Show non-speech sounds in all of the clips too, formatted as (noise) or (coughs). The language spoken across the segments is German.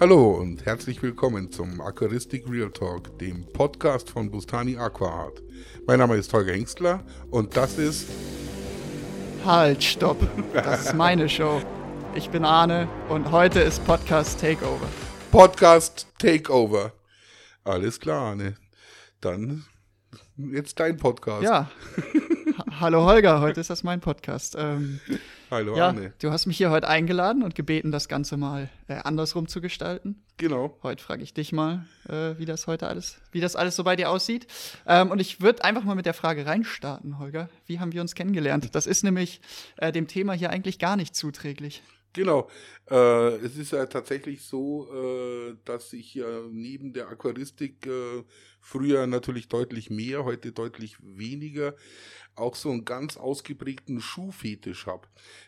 Hallo und herzlich willkommen zum Aquaristik Real Talk, dem Podcast von Bustani Aquaart. Mein Name ist Holger Hengstler und das ist. Halt, stopp. Das ist meine Show. Ich bin Arne und heute ist Podcast Takeover. Podcast Takeover. Alles klar, Arne. Dann jetzt dein Podcast. Ja. (laughs) Hallo Holger, heute ist das mein Podcast. Ähm, Hallo ja, Arne. du hast mich hier heute eingeladen und gebeten, das Ganze mal äh, andersrum zu gestalten. Genau. Heute frage ich dich mal, äh, wie das heute alles, wie das alles so bei dir aussieht. Ähm, und ich würde einfach mal mit der Frage reinstarten, Holger. Wie haben wir uns kennengelernt? Das ist nämlich äh, dem Thema hier eigentlich gar nicht zuträglich. Genau. Äh, es ist ja tatsächlich so, äh, dass ich ja neben der Aquaristik äh, früher natürlich deutlich mehr, heute deutlich weniger, auch so einen ganz ausgeprägten Schuhfetisch habe.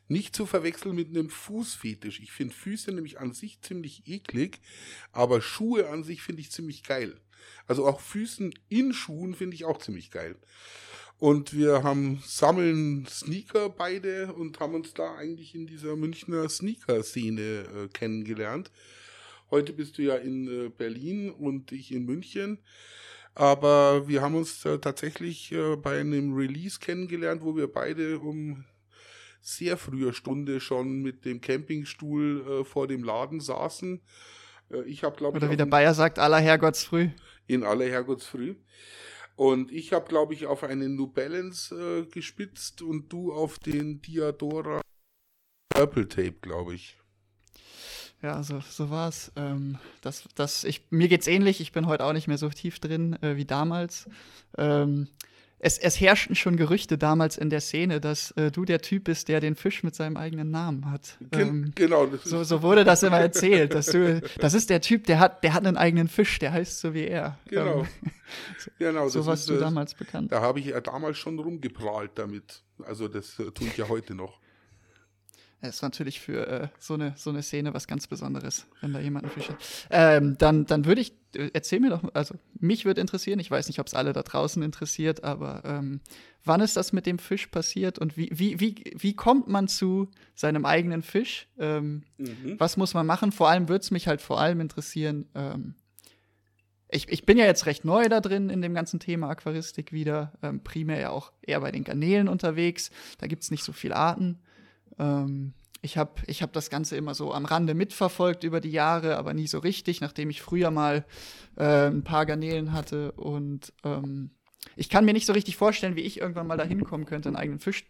Nicht zu verwechseln mit einem Fußfetisch. Ich finde Füße nämlich an sich ziemlich eklig, aber Schuhe an sich finde ich ziemlich geil. Also auch Füßen in Schuhen finde ich auch ziemlich geil. Und wir haben sammeln Sneaker beide und haben uns da eigentlich in dieser Münchner Sneaker-Szene äh, kennengelernt. Heute bist du ja in äh, Berlin und ich in München. Aber wir haben uns äh, tatsächlich äh, bei einem Release kennengelernt, wo wir beide um sehr früher Stunde schon mit dem Campingstuhl äh, vor dem Laden saßen. Äh, ich habe, glaube ich. Oder wie der Bayer sagt, aller Herrgottsfrüh. In aller Herrgottsfrüh. Und ich habe, glaube ich, auf einen New Balance äh, gespitzt und du auf den Diadora Purple Tape, glaube ich. Ja, so, so war es. Ähm, das, das, ich, mir geht's ähnlich. Ich bin heute auch nicht mehr so tief drin äh, wie damals. Ähm, es, es herrschten schon Gerüchte damals in der Szene, dass äh, du der Typ bist, der den Fisch mit seinem eigenen Namen hat. Ähm, genau. so, so wurde das immer erzählt, dass du, das ist der Typ, der hat, der hat einen eigenen Fisch, der heißt so wie er. Genau. Ähm, so, (laughs) genau. So warst du damals bekannt. Da habe ich ja damals schon rumgeprahlt damit. Also das äh, tue ich ja heute noch. Das ist natürlich für äh, so, eine, so eine Szene was ganz Besonderes, wenn da jemand einen Fisch hat. Ähm, dann dann würde ich, äh, erzähl mir doch, also mich würde interessieren, ich weiß nicht, ob es alle da draußen interessiert, aber ähm, wann ist das mit dem Fisch passiert und wie, wie, wie, wie kommt man zu seinem eigenen Fisch? Ähm, mhm. Was muss man machen? Vor allem würde es mich halt vor allem interessieren, ähm, ich, ich bin ja jetzt recht neu da drin in dem ganzen Thema Aquaristik wieder, ähm, primär ja auch eher bei den Garnelen unterwegs, da gibt es nicht so viele Arten. Ähm, ich habe ich hab das Ganze immer so am Rande mitverfolgt über die Jahre, aber nie so richtig, nachdem ich früher mal äh, ein paar Garnelen hatte. Und ähm, ich kann mir nicht so richtig vorstellen, wie ich irgendwann mal dahin kommen könnte, einen eigenen Fisch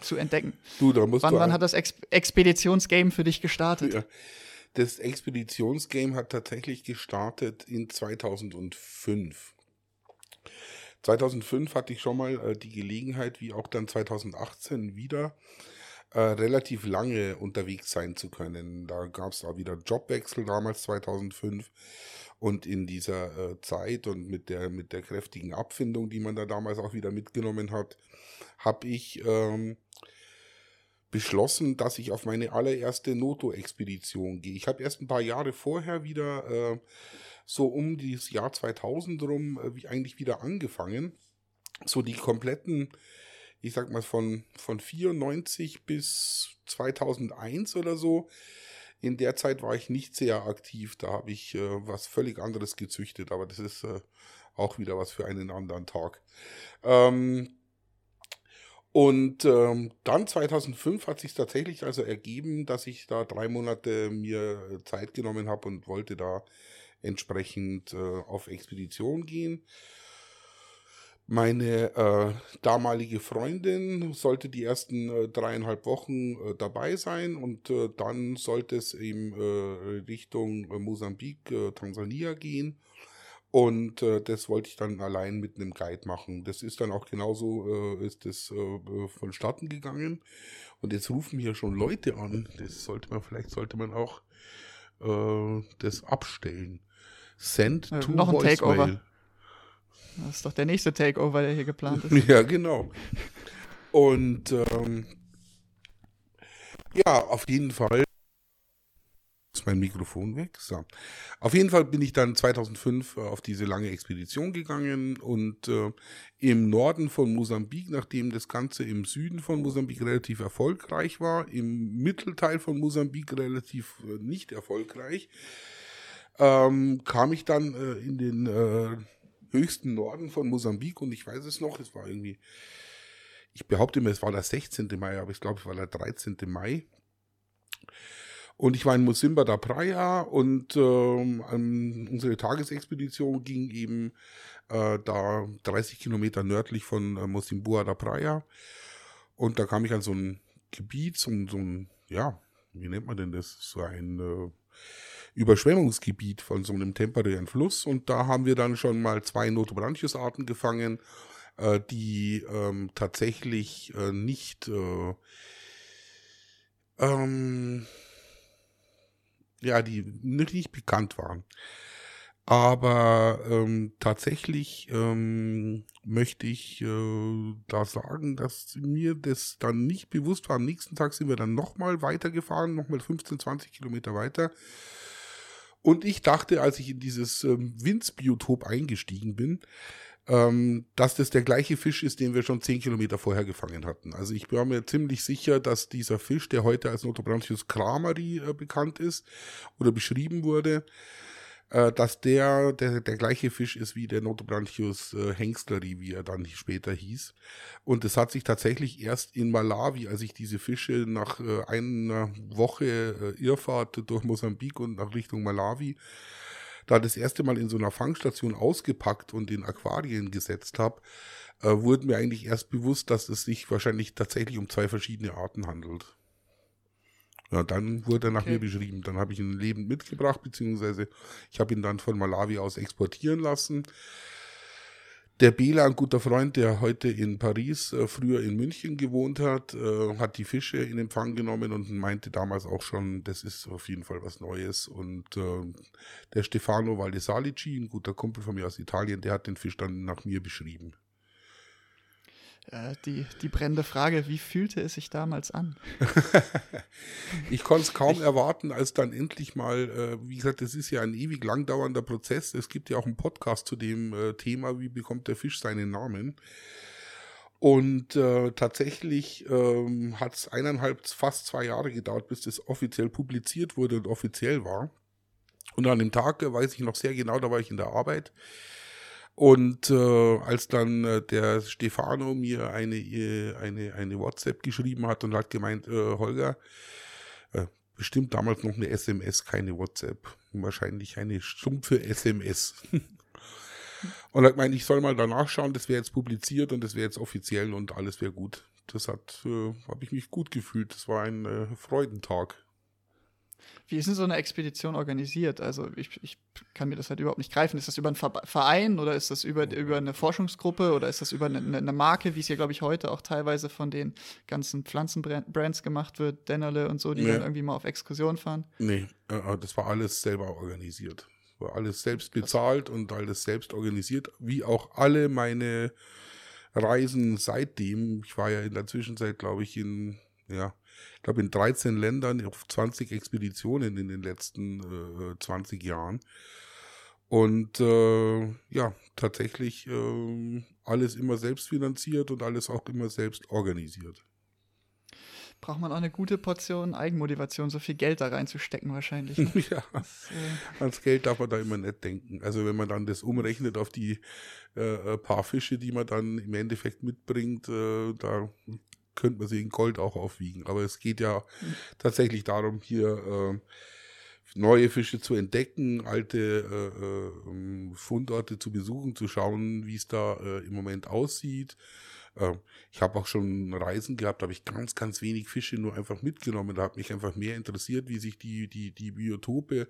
zu entdecken. Du, da musst wann, du wann hat das Ex Expeditionsgame für dich gestartet? Ja. Das Expeditionsgame hat tatsächlich gestartet in 2005. 2005 hatte ich schon mal äh, die Gelegenheit, wie auch dann 2018 wieder, äh, relativ lange unterwegs sein zu können. Da gab es auch wieder Jobwechsel damals 2005 und in dieser äh, Zeit und mit der mit der kräftigen Abfindung, die man da damals auch wieder mitgenommen hat, habe ich ähm, beschlossen, dass ich auf meine allererste Noto-Expedition gehe. Ich habe erst ein paar Jahre vorher wieder äh, so um dieses Jahr 2000 rum äh, eigentlich wieder angefangen, so die kompletten ich sag mal, von, von 94 bis 2001 oder so. In der Zeit war ich nicht sehr aktiv. Da habe ich äh, was völlig anderes gezüchtet, aber das ist äh, auch wieder was für einen anderen Tag. Ähm, und ähm, dann 2005 hat sich tatsächlich also ergeben, dass ich da drei Monate mir Zeit genommen habe und wollte da entsprechend äh, auf Expedition gehen. Meine äh, damalige Freundin sollte die ersten äh, dreieinhalb Wochen äh, dabei sein und äh, dann sollte es eben äh, Richtung äh, Mosambik, Tansania gehen. Und das wollte ich dann allein mit einem Guide machen. Das ist dann auch genauso, ist das vonstatten gegangen. Und jetzt rufen hier schon Leute an. Das sollte man, vielleicht sollte man auch das abstellen. Send to noch ein Takeover. Das ist doch der nächste Takeover, der hier geplant ist. (laughs) Ja, genau. Und ähm, ja, auf jeden Fall ist mein Mikrofon weg. So. Auf jeden Fall bin ich dann 2005 äh, auf diese lange Expedition gegangen und äh, im Norden von Mosambik, nachdem das Ganze im Süden von Mosambik relativ erfolgreich war, im Mittelteil von Mosambik relativ äh, nicht erfolgreich, ähm, kam ich dann äh, in den äh, höchsten Norden von Mosambik und ich weiß es noch, es war irgendwie, ich behaupte immer, es war der 16. Mai, aber ich glaube, es war der 13. Mai. Und ich war in Musimba da Praia und ähm, unsere Tagesexpedition ging eben äh, da 30 Kilometer nördlich von äh, Mosimbua da Praia. Und da kam ich an so ein Gebiet, so, so ein, ja, wie nennt man denn das? So ein äh, Überschwemmungsgebiet von so einem temporären Fluss. Und da haben wir dann schon mal zwei Notobranchius-Arten gefangen, äh, die ähm, tatsächlich äh, nicht äh, ähm, ja, die nicht bekannt waren. Aber ähm, tatsächlich ähm, möchte ich äh, da sagen, dass mir das dann nicht bewusst war. Am nächsten Tag sind wir dann nochmal weitergefahren, nochmal 15, 20 Kilometer weiter. Und ich dachte, als ich in dieses ähm, Winzbiotop eingestiegen bin, ähm, dass das der gleiche Fisch ist, den wir schon zehn Kilometer vorher gefangen hatten. Also ich bin mir ziemlich sicher, dass dieser Fisch, der heute als Notobranchius crameri äh, bekannt ist oder beschrieben wurde, äh, dass der, der der gleiche Fisch ist wie der Notobranchius äh, hengstleri, wie er dann später hieß. Und es hat sich tatsächlich erst in Malawi, als ich diese Fische nach äh, einer Woche äh, Irrfahrt durch Mosambik und nach Richtung Malawi da das erste Mal in so einer Fangstation ausgepackt und in Aquarien gesetzt habe, äh, wurde mir eigentlich erst bewusst, dass es sich wahrscheinlich tatsächlich um zwei verschiedene Arten handelt. Ja, dann wurde er nach okay. mir beschrieben. Dann habe ich ihn lebend mitgebracht, beziehungsweise ich habe ihn dann von Malawi aus exportieren lassen. Der Bela, ein guter Freund, der heute in Paris, äh, früher in München gewohnt hat, äh, hat die Fische in Empfang genommen und meinte damals auch schon, das ist auf jeden Fall was Neues. Und äh, der Stefano Valdesalici, ein guter Kumpel von mir aus Italien, der hat den Fisch dann nach mir beschrieben. Äh, die, die brennende Frage, wie fühlte es sich damals an? (laughs) ich konnte es kaum ich, erwarten, als dann endlich mal, äh, wie gesagt, das ist ja ein ewig lang dauernder Prozess. Es gibt ja auch einen Podcast zu dem äh, Thema, wie bekommt der Fisch seinen Namen. Und äh, tatsächlich ähm, hat es eineinhalb, fast zwei Jahre gedauert, bis das offiziell publiziert wurde und offiziell war. Und an dem Tag äh, weiß ich noch sehr genau, da war ich in der Arbeit. Und äh, als dann äh, der Stefano mir eine, äh, eine, eine WhatsApp geschrieben hat und hat gemeint, äh, Holger, äh, bestimmt damals noch eine SMS, keine WhatsApp, wahrscheinlich eine stumpfe SMS. (laughs) und hat gemeint, ich soll mal danach schauen, das wäre jetzt publiziert und das wäre jetzt offiziell und alles wäre gut. Das hat, äh, habe ich mich gut gefühlt. Das war ein äh, Freudentag. Wie ist denn so eine Expedition organisiert? Also ich, ich kann mir das halt überhaupt nicht greifen. Ist das über einen Verein oder ist das über, über eine Forschungsgruppe oder ist das über eine, eine Marke, wie es ja, glaube ich, heute auch teilweise von den ganzen Pflanzenbrands gemacht wird, Dennerle und so, die nee. dann irgendwie mal auf Exkursion fahren? Nee, äh, äh, das war alles selber organisiert. War alles selbst bezahlt und alles selbst organisiert, wie auch alle meine Reisen seitdem. Ich war ja in der Zwischenzeit, glaube ich, in ja, ich glaube in 13 Ländern auf 20 Expeditionen in den letzten äh, 20 Jahren. Und äh, ja, tatsächlich äh, alles immer selbst finanziert und alles auch immer selbst organisiert. Braucht man auch eine gute Portion Eigenmotivation, so viel Geld da reinzustecken wahrscheinlich. Ne? (laughs) ja, das, äh ans Geld darf man da immer nicht denken. Also wenn man dann das umrechnet auf die äh, paar Fische, die man dann im Endeffekt mitbringt, äh, da könnte man sie in Gold auch aufwiegen. Aber es geht ja mhm. tatsächlich darum, hier äh, neue Fische zu entdecken, alte äh, äh, ähm, Fundorte zu besuchen, zu schauen, wie es da äh, im Moment aussieht. Ähm, ich habe auch schon Reisen gehabt, da habe ich ganz, ganz wenig Fische nur einfach mitgenommen. Da hat mich einfach mehr interessiert, wie sich die, die, die Biotope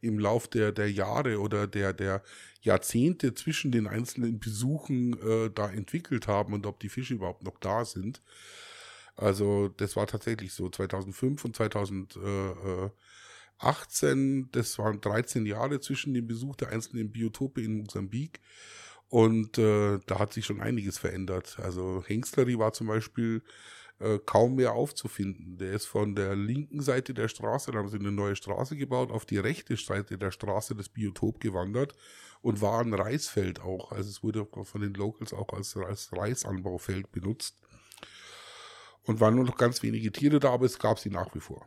im Lauf der, der Jahre oder der, der Jahrzehnte zwischen den einzelnen Besuchen äh, da entwickelt haben und ob die Fische überhaupt noch da sind. Also das war tatsächlich so 2005 und 2018, das waren 13 Jahre zwischen dem Besuch der einzelnen Biotope in Mosambik. Und äh, da hat sich schon einiges verändert. Also Hengstleri war zum Beispiel äh, kaum mehr aufzufinden. Der ist von der linken Seite der Straße, da haben sie eine neue Straße gebaut, auf die rechte Seite der Straße das Biotop gewandert und war ein Reisfeld auch. Also es wurde von den Locals auch als, als Reisanbaufeld benutzt. Und waren nur noch ganz wenige Tiere da, aber es gab sie nach wie vor.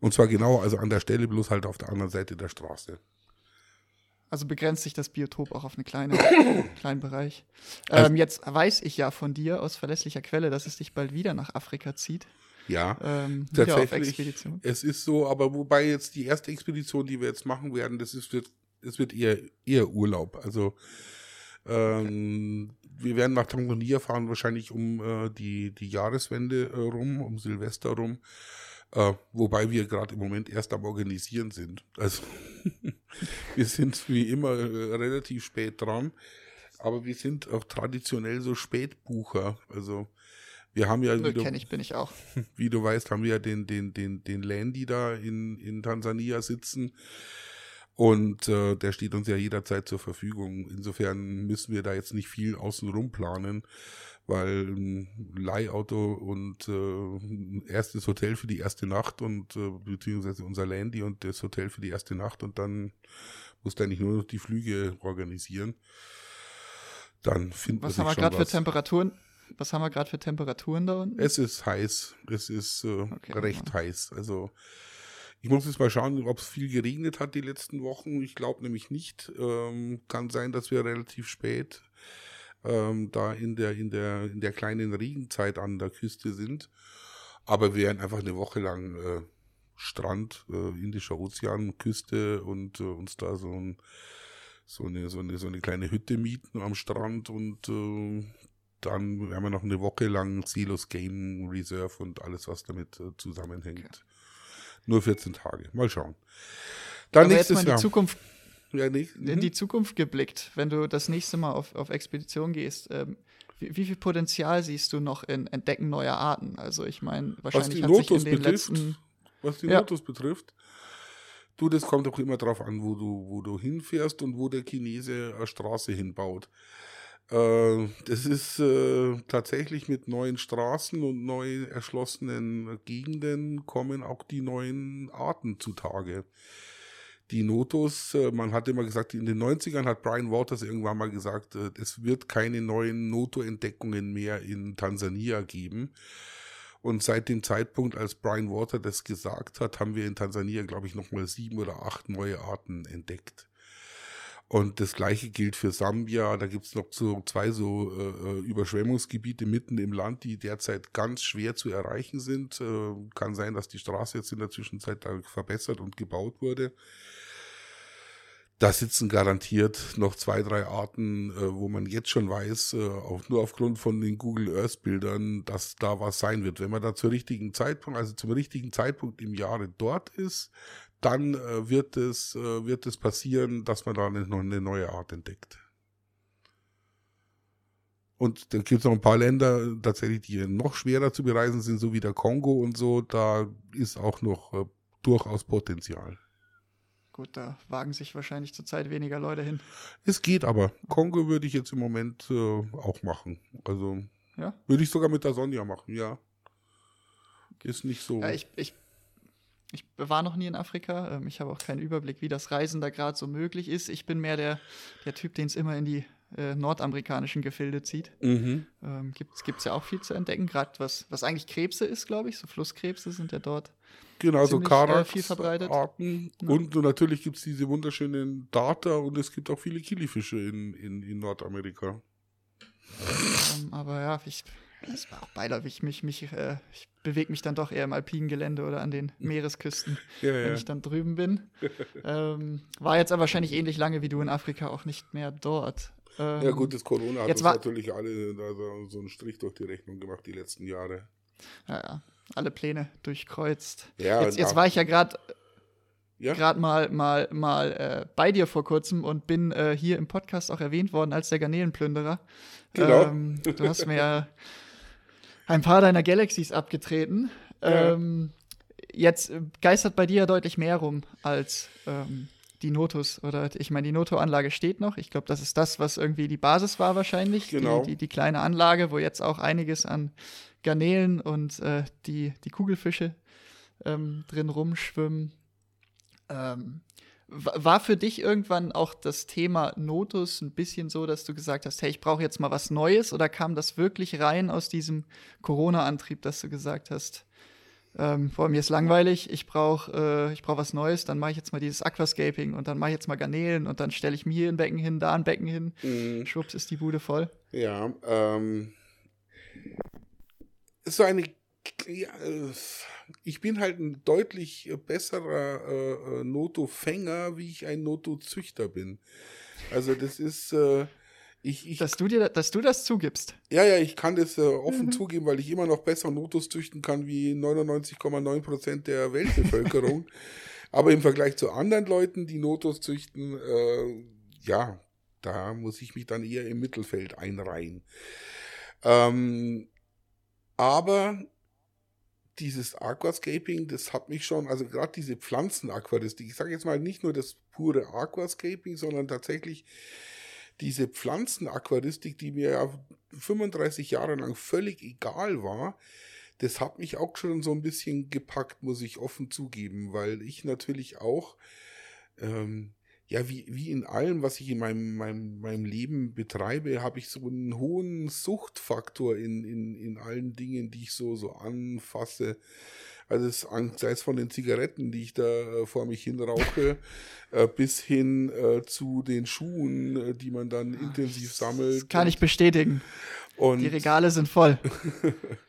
Und zwar genau, also an der Stelle, bloß halt auf der anderen Seite der Straße. Also begrenzt sich das Biotop auch auf einen kleine, (coughs) kleinen Bereich. Ähm, jetzt weiß ich ja von dir aus verlässlicher Quelle, dass es dich bald wieder nach Afrika zieht. Ja, Ähm, tatsächlich. Es ist so, aber wobei jetzt die erste Expedition, die wir jetzt machen werden, das ist, wird, es wird eher, eher Urlaub. Also ähm, wir werden nach Tansania fahren, wahrscheinlich um äh, die, die Jahreswende äh, rum, um Silvester rum. Äh, wobei wir gerade im Moment erst am Organisieren sind. Also (laughs) wir sind wie immer äh, relativ spät dran, aber wir sind auch traditionell so Spätbucher. Also wir haben ja, wie du, ich, bin ich auch. (laughs) wie du weißt, haben wir ja den, den, den, den Landy da in, in Tansania sitzen. Und äh, der steht uns ja jederzeit zur Verfügung. Insofern müssen wir da jetzt nicht viel außenrum planen, weil ein Leihauto und äh, erstes Hotel für die erste Nacht und äh, beziehungsweise unser Landy und das Hotel für die erste Nacht und dann muss der nicht nur noch die Flüge organisieren. Dann finden Was wir haben wir gerade für was. Temperaturen? Was haben wir gerade für Temperaturen da unten? Es ist heiß. Es ist äh, Okay, recht ja. heiß. Also ich muss jetzt mal schauen, ob es viel geregnet hat die letzten Wochen. Ich glaube nämlich nicht. Ähm, kann sein, dass wir relativ spät ähm, da in der, in, der, in der kleinen Regenzeit an der Küste sind. Aber wir werden einfach eine Woche lang äh, Strand, äh, Indischer Ozean, Küste und äh, uns da so, ein, so, eine, so, eine, so eine kleine Hütte mieten am Strand und äh, dann werden wir noch eine Woche lang Silos Game Reserve und alles, was damit äh, zusammenhängt. Nur 14 Tage. Mal schauen. Dann Aber jetzt mal nächstes in die Jahr. Zukunft Ja, nicht, in die Zukunft geblickt, wenn du das nächste Mal auf, auf Expedition gehst, ähm, wie, wie viel Potenzial siehst du noch in Entdecken neuer Arten? Also ich meine, was wahrscheinlich die hat sich in den betrifft, letzten was die Ja. Notus betrifft, du, das kommt auch immer drauf an, wo du, wo du hinfährst und wo der Chinese eine Straße hinbaut. Äh, das ist äh, tatsächlich mit neuen Straßen und neu erschlossenen Gegenden kommen auch die neuen Arten zutage. Die Notos, äh, man hat immer gesagt, in den 90ern hat Brian Waters irgendwann mal gesagt, äh, es wird keine neuen Noto-Entdeckungen mehr in Tansania geben. Und seit dem Zeitpunkt, als Brian Water das gesagt hat, haben wir in Tansania, glaube ich, nochmal sieben oder acht neue Arten entdeckt. Und das gleiche gilt für Sambia. Da gibt es noch so zwei so äh, äh, Überschwemmungsgebiete mitten im Land, die derzeit ganz schwer zu erreichen sind. Äh, kann sein, dass die Straße jetzt in der Zwischenzeit verbessert und gebaut wurde. Da sitzen garantiert noch zwei, drei Arten, äh, wo man jetzt schon weiß, äh, auch nur aufgrund von den Google Earth Bildern, dass da was sein wird. Wenn man da zur richtigen Zeitpunkt, also zum richtigen Zeitpunkt im Jahre dort ist, dann äh, wird es äh, wird es passieren, dass man da eine, noch eine neue Art entdeckt. Und dann gibt es noch ein paar Länder tatsächlich, die noch schwerer zu bereisen sind, so wie der Kongo und so. Da ist auch noch äh, durchaus Potenzial. Gut, da wagen sich wahrscheinlich zurzeit weniger Leute hin. Es geht aber. Kongo würde ich jetzt im Moment äh, auch machen. Also Ja? würde ich sogar mit der Sonja machen, ja. Ist nicht so. Ja, ich, ich, ich war noch nie in Afrika. Ähm, ich habe auch keinen Überblick, wie das Reisen da gerade so möglich ist. Ich bin mehr der, der Typ, den es immer in die äh, nordamerikanischen Gefilde zieht. mhm. Ähm, Gibt es ja auch viel zu entdecken, gerade was, was eigentlich Krebse ist, glaube ich. So Flusskrebse sind ja dort. Genau, so äh, Karax viel verbreitet. Arten. Ja. Und natürlich gibt es diese wunderschönen Data und es gibt auch viele Kilifische in, in, in Nordamerika. Ähm, aber ja, ich, das war auch beiläufig. Mich, mich, äh, ich bewege mich dann doch eher im alpinen Gelände oder an den Meeresküsten, (laughs) Ja, wenn ja. ich dann drüben bin. (laughs) ähm, war jetzt aber wahrscheinlich ähnlich lange wie du in Afrika auch nicht mehr dort. Ähm, ja gut, das Corona hat jetzt uns natürlich alle da, so, einen Strich durch die Rechnung gemacht die letzten Jahre. Ja, alle Pläne durchkreuzt. Ja, jetzt, jetzt war ich ja gerade Ja, gerade mal, mal, mal äh, bei dir vor kurzem und bin äh, hier im Podcast auch erwähnt worden als der Garnelenplünderer. Genau. Ähm, du hast mir ja (laughs) ein paar deiner Galaxies abgetreten. Ja. Ähm, jetzt äh, geistert bei dir ja deutlich mehr rum als ähm, die Notus. Oder ich meine, die Noto-Anlage steht noch. Ich glaube, das ist das, was irgendwie die Basis war wahrscheinlich. Genau. Die, die, die kleine Anlage, wo jetzt auch einiges an Garnelen und äh, die, die Kugelfische ähm, drin rumschwimmen. Ähm, war für dich irgendwann auch das Thema Notus ein bisschen so, dass du gesagt hast, hey, ich brauche jetzt mal was Neues? Oder kam das wirklich rein aus diesem Corona-Antrieb, dass du gesagt hast, ähm, boah, mir ist langweilig, ich brauche äh, ich brauch was Neues, dann mache ich jetzt mal dieses Aquascaping und dann mache ich jetzt mal Garnelen und dann stelle ich mir hier ein Becken hin, da ein Becken hin. Mhm. Schwupps ist die Bude voll. Ja, ähm, so eine, ja, äh, ich bin halt ein deutlich besserer äh, äh, Noto-Fänger, wie ich ein Noto-Züchter bin. Also das ist, äh, ich, ich, dass, du dir, dass du das zugibst. Ja, ja, ich kann das äh, offen mhm. zugeben, weil ich immer noch besser Notos züchten kann wie 99,9 Prozent der Weltbevölkerung. (laughs) Aber im Vergleich zu anderen Leuten, die Notos züchten, äh, ja, da muss ich mich dann eher im Mittelfeld einreihen. Ähm, aber dieses Aquascaping, das hat mich schon, also gerade diese Pflanzenaquaristik, ich sage jetzt mal nicht nur das pure Aquascaping, sondern tatsächlich diese Pflanzenaquaristik, die mir ja 35 Jahre lang völlig egal war, das hat mich auch schon so ein bisschen gepackt, muss ich offen zugeben, weil ich natürlich auch, ähm, ja, wie, wie in allem, was ich in meinem, meinem, meinem Leben betreibe, habe ich so einen hohen Suchtfaktor in, in, in allen Dingen, die ich so, so anfasse. Also es, sei es von den Zigaretten, die ich da äh, vor mich hin rauche, (laughs) äh, bis hin äh, zu den Schuhen, äh, die man dann intensiv sammelt. Das kann ich bestätigen. Und die Regale sind voll. (laughs)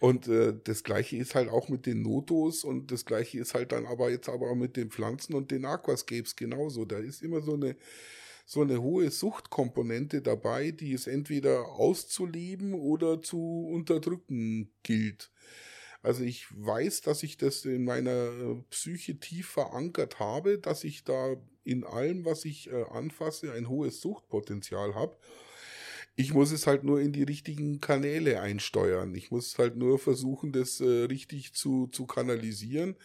und äh, das gleiche ist halt auch mit den Notos und das gleiche ist halt dann aber jetzt aber auch mit den Pflanzen und den Aquascapes genauso. Da ist immer so eine so eine hohe Suchtkomponente dabei, die es entweder auszuleben oder zu unterdrücken gilt. Also ich weiß, dass ich das in meiner äh, Psyche tief verankert habe, dass ich da in allem, was ich äh, anfasse, ein hohes Suchtpotenzial habe. Ich muss es halt nur in die richtigen Kanäle einsteuern. Ich muss halt nur versuchen, das äh, richtig zu, zu kanalisieren,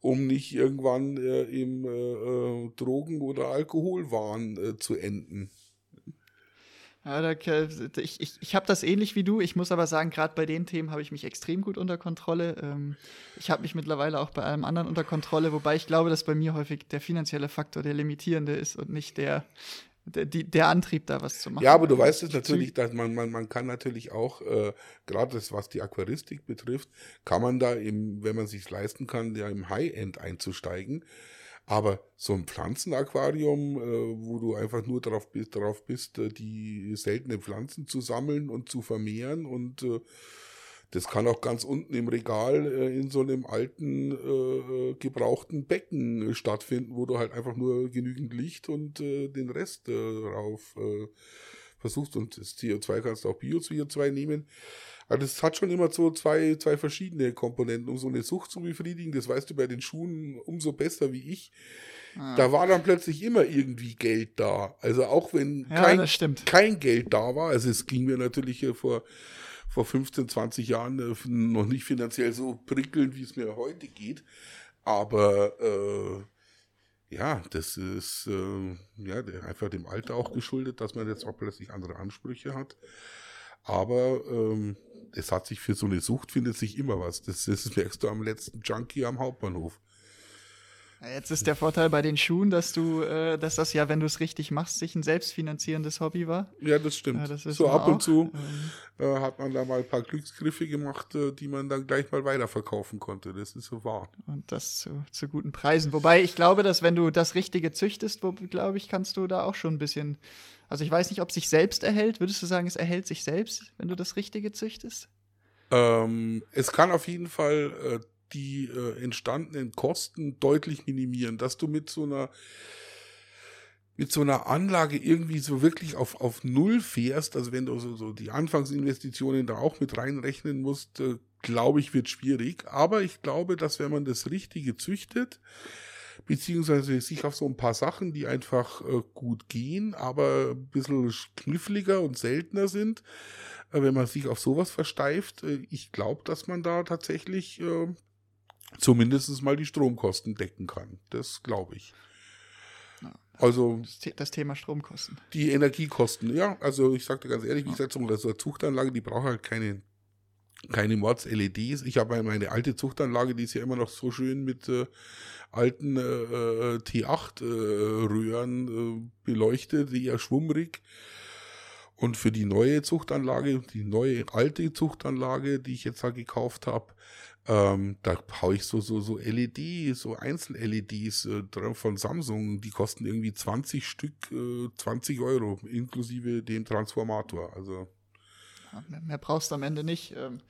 um nicht irgendwann äh, im äh, äh Drogen- oder Alkoholwahn äh, zu enden. Ja, ich ich, ich habe das ähnlich wie du. Ich muss aber sagen, gerade bei den Themen habe ich mich extrem gut unter Kontrolle. Ähm, ich habe mich mittlerweile auch bei allem anderen unter Kontrolle, wobei ich glaube, dass bei mir häufig der finanzielle Faktor der limitierende ist und nicht der, der, die, der Antrieb, da was zu machen. Ja, aber du weißt es natürlich, dass man, man, man kann natürlich auch, äh, gerade das, was die Aquaristik betrifft, kann man da im, wenn man sich leisten kann, ja im High-End einzusteigen. Aber so ein Pflanzenaquarium, äh, wo du einfach nur darauf bist, darauf bist, äh, die seltenen Pflanzen zu sammeln und zu vermehren und äh, das kann auch ganz unten im Regal äh, in so einem alten, äh, gebrauchten Becken stattfinden, wo du halt einfach nur genügend Licht und äh, den Rest darauf versuchst. Und das CO2 kannst du auch Bio-CO2 nehmen. Aber das hat schon immer so zwei, zwei verschiedene Komponenten, um so eine Sucht zu befriedigen. Das weißt du bei den Schuhen umso besser wie ich. Ah. Da war dann plötzlich immer irgendwie Geld da. Also auch wenn ja, kein, kein Geld da war. Also es ging mir natürlich vor, vor 15, 20 Jahren äh, noch nicht finanziell so prickelnd, wie es mir heute geht. Aber äh, ja, das ist äh, ja einfach dem Alter auch geschuldet, dass man jetzt auch plötzlich andere Ansprüche hat. Aber ähm, es hat sich für so eine Sucht findet sich immer was. Das, das merkst du am letzten Junkie am Hauptbahnhof. Jetzt ist der Vorteil bei den Schuhen, dass du, äh, dass das ja, wenn du es richtig machst, sich ein selbstfinanzierendes Hobby war. Ja, das stimmt. Ja, das so ab und zu ähm, äh, hat man da mal ein paar Glücksgriffe gemacht, äh, die man dann gleich mal weiterverkaufen konnte. Das ist so wahr. Und das zu, zu guten Preisen. Wobei ich glaube, dass wenn du das Richtige züchtest, wo, glaube ich, kannst du da auch schon ein bisschen. Also ich weiß nicht, ob sich selbst erhält. Würdest du sagen, es erhält sich selbst, wenn du das Richtige züchtest? Ähm, es kann auf jeden Fall äh, die äh, entstandenen Kosten deutlich minimieren, dass du mit so einer mit so einer Anlage irgendwie so wirklich auf, auf Null fährst, also wenn du so, so die Anfangsinvestitionen da auch mit reinrechnen musst, äh, glaube ich, wird schwierig. Aber ich glaube, dass wenn man das Richtige züchtet, beziehungsweise sich auf so ein paar Sachen, die einfach äh, gut gehen, aber ein bisschen kniffliger und seltener sind, äh, wenn man sich auf sowas versteift, äh, ich glaube, dass man da tatsächlich äh, zumindest mal die Stromkosten decken kann. Das glaube ich. Also das Thema Stromkosten. Die Energiekosten, ja, also ich sagte ganz ehrlich, wie gesagt, so eine Zuchtanlage, die braucht halt keine, keine Mords-LEDs. Ich habe meine alte Zuchtanlage, die ist ja immer noch so schön mit äh, alten äh, äh T8-Röhren äh, äh, beleuchtet, eher schwummrig. Und für die neue Zuchtanlage, die neue alte Zuchtanlage, die ich jetzt halt gekauft habe, Ähm, da haue ich so, so, so LED, so Einzel-LEDs äh, von Samsung, die kosten irgendwie 20 Stück, äh, 20 Euro, inklusive dem Transformator. Also. Ja, mehr, mehr, brauchst du am Ende nicht. Ähm,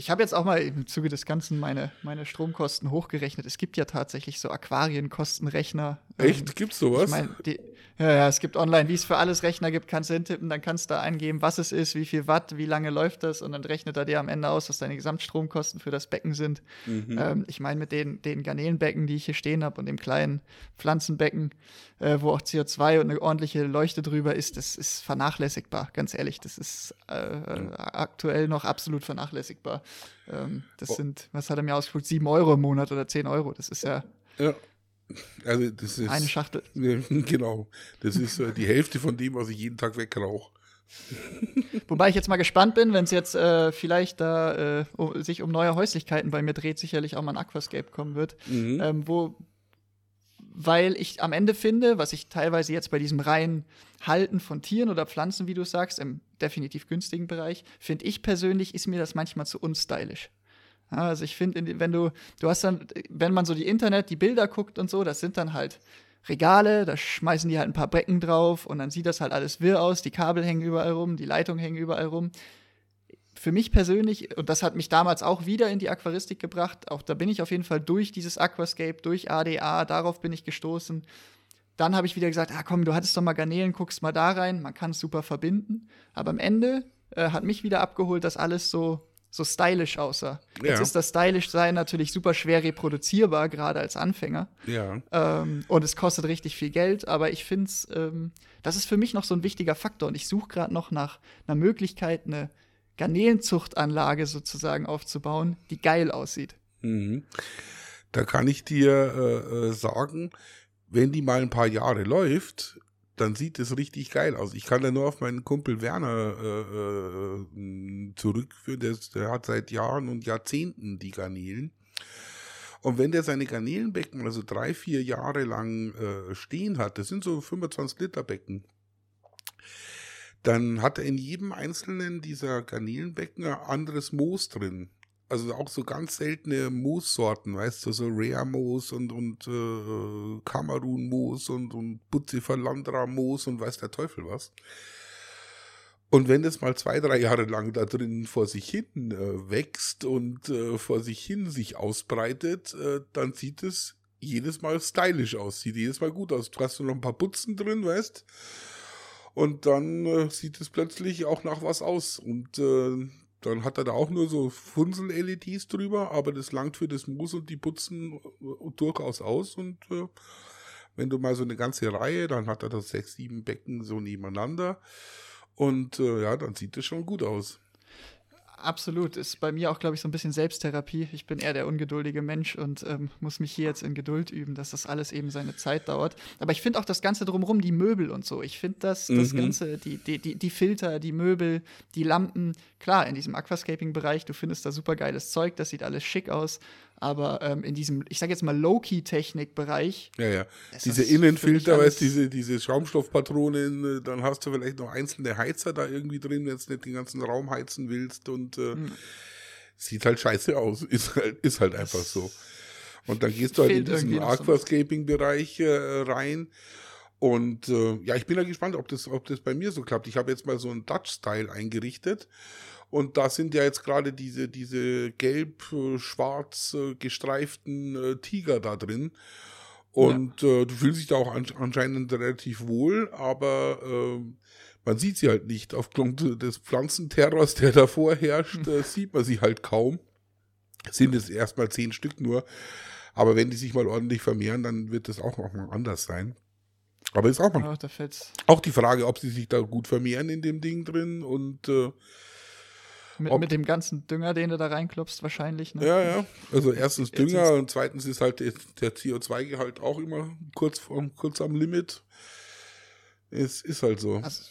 ich habe jetzt auch mal im Zuge des Ganzen meine, meine Stromkosten hochgerechnet. Es gibt ja tatsächlich so Aquarienkostenrechner. Echt? Ähm, Gibt's sowas? Ich mein, die, ja, ja, es gibt online, wie es für alles Rechner gibt, kannst du hintippen, dann kannst du da eingeben, was es ist, wie viel Watt, wie lange läuft das und dann rechnet er dir am Ende aus, was deine Gesamtstromkosten für das Becken sind. Mhm. Ähm, ich meine, mit den, den Garnelenbecken, die ich hier stehen habe und dem kleinen Pflanzenbecken, äh, wo auch CO2 und eine ordentliche Leuchte drüber ist, das ist vernachlässigbar, ganz ehrlich. Das ist äh, mhm. aktuell noch absolut vernachlässigbar. Ähm, das oh. sind, was hat er mir ausgespuckt, sieben Euro im Monat oder zehn Euro. Das ist ja. Ja, also das ist eine Schachtel. (laughs) Genau, das ist äh, die Hälfte von dem, was ich jeden Tag wegrauche. Wobei ich jetzt mal gespannt bin, wenn es jetzt äh, vielleicht da äh, um, sich um neue Häuslichkeiten bei mir dreht, sicherlich auch mal ein Aquascape kommen wird, mhm. ähm, wo weil ich am Ende finde, was ich teilweise jetzt bei diesem reinen Halten von Tieren oder Pflanzen, wie du sagst, im definitiv günstigen Bereich, finde ich persönlich, ist mir das manchmal zu unstylisch. Also ich finde, wenn du, du hast dann, wenn man so die Internet, die Bilder guckt und so, das sind dann halt Regale, da schmeißen die halt ein paar Becken drauf und dann sieht das halt alles wirr aus, die Kabel hängen überall rum, die Leitungen hängen überall rum. Für mich persönlich, und das hat mich damals auch wieder in die Aquaristik gebracht, auch da bin ich auf jeden Fall durch dieses Aquascape, durch ADA, darauf bin ich gestoßen. Dann habe ich wieder gesagt, ah komm, du hattest doch mal Garnelen, guckst mal da rein, man kann es super verbinden. Aber am Ende äh, hat mich wieder abgeholt, dass alles so so stylisch aussah. Ja. Jetzt ist das stylisch sein natürlich super schwer reproduzierbar, gerade als Anfänger. Ja. Ähm, und es kostet richtig viel Geld, aber ich finde es, ähm, das ist für mich noch so ein wichtiger Faktor. Und ich suche gerade noch nach einer Möglichkeit, eine Garnelenzuchtanlage sozusagen aufzubauen, die geil aussieht. Mhm. Da kann ich dir äh, äh sagen, wenn die mal ein paar Jahre läuft, dann sieht es richtig geil aus. Ich kann da nur auf meinen Kumpel Werner äh, äh, zurückführen, der, der, hat seit Jahren und Jahrzehnten die Garnelen. Und wenn der seine Garnelenbecken also drei, vier Jahre lang äh, stehen hat, das sind so 25 Liter Becken, dann hat er in jedem einzelnen dieser Garnelenbecken ein anderes Moos drin also auch so ganz seltene Moossorten, weißt du, so Rare Moos und, und äh, Kamerun Moos und, und Bucephalandra Moos und weiß der Teufel was. Und wenn das mal zwei, drei Jahre lang da drin vor sich hin äh, wächst und äh, vor sich hin sich ausbreitet, äh, dann sieht es jedes Mal stylisch aus, sieht jedes Mal gut aus. Du hast noch ein paar Putzen drin, weißt und dann äh, sieht es plötzlich auch nach was aus. Und äh, dann hat er da auch nur so Funsel-LEDs drüber, aber das langt für das Moos und die putzen äh, durchaus aus. Und äh, wenn du mal so eine ganze Reihe, dann hat er das sechs, sieben Becken so nebeneinander. Und äh, ja, dann sieht das schon gut aus. Absolut. Ist bei mir auch, glaube ich, so ein bisschen Selbsttherapie. Ich bin eher der ungeduldige Mensch und ähm, muss mich hier jetzt in Geduld üben, dass das alles eben seine Zeit dauert. Aber ich finde auch das Ganze drumherum, die Möbel und so. Ich finde das, das mhm. Ganze, die, die, die, die Filter, die Möbel, die Lampen, klar, in diesem Aquascaping-Bereich, du findest da super geiles Zeug, das sieht alles schick aus. Aber ähm, in diesem, ich sage jetzt mal Low-Key-Technik-Bereich. Ja, ja. Diese Innenfilter, weißt diese, diese Schaumstoffpatronen, äh, dann hast du vielleicht noch einzelne Heizer da irgendwie drin, wenn du nicht den ganzen Raum heizen willst und äh, hm. sieht halt scheiße aus. (laughs) Ist halt, ist halt einfach so. Und dann gehst du halt in diesen Aquascaping-Bereich äh, rein. Und äh, ja, ich bin ja gespannt, ob das, ob das bei mir so klappt. Ich habe jetzt mal so einen Dutch-Style eingerichtet. Und da sind ja jetzt gerade diese, diese gelb-schwarz äh, gestreiften äh, Tiger da drin. Und ja. äh, du fühlst dich da auch an, anscheinend relativ wohl, aber äh, man sieht sie halt nicht. Aufgrund des Pflanzenterrors, der da vorherrscht, äh, sieht man sie halt kaum. Sind es erstmal zehn Stück nur. Aber wenn die sich mal ordentlich vermehren, dann wird das auch noch mal anders sein. Aber ist auch mal. Ja, auch die Frage, ob sie sich da gut vermehren in dem Ding drin und äh, mit, mit, dem ganzen Dünger, den du da reinklopfst, wahrscheinlich. Ne? Ja, ja. Also erstens Dünger und zweitens ist halt der, der CO2-Gehalt auch immer kurz, kurz am Limit. Es ist halt so. Also,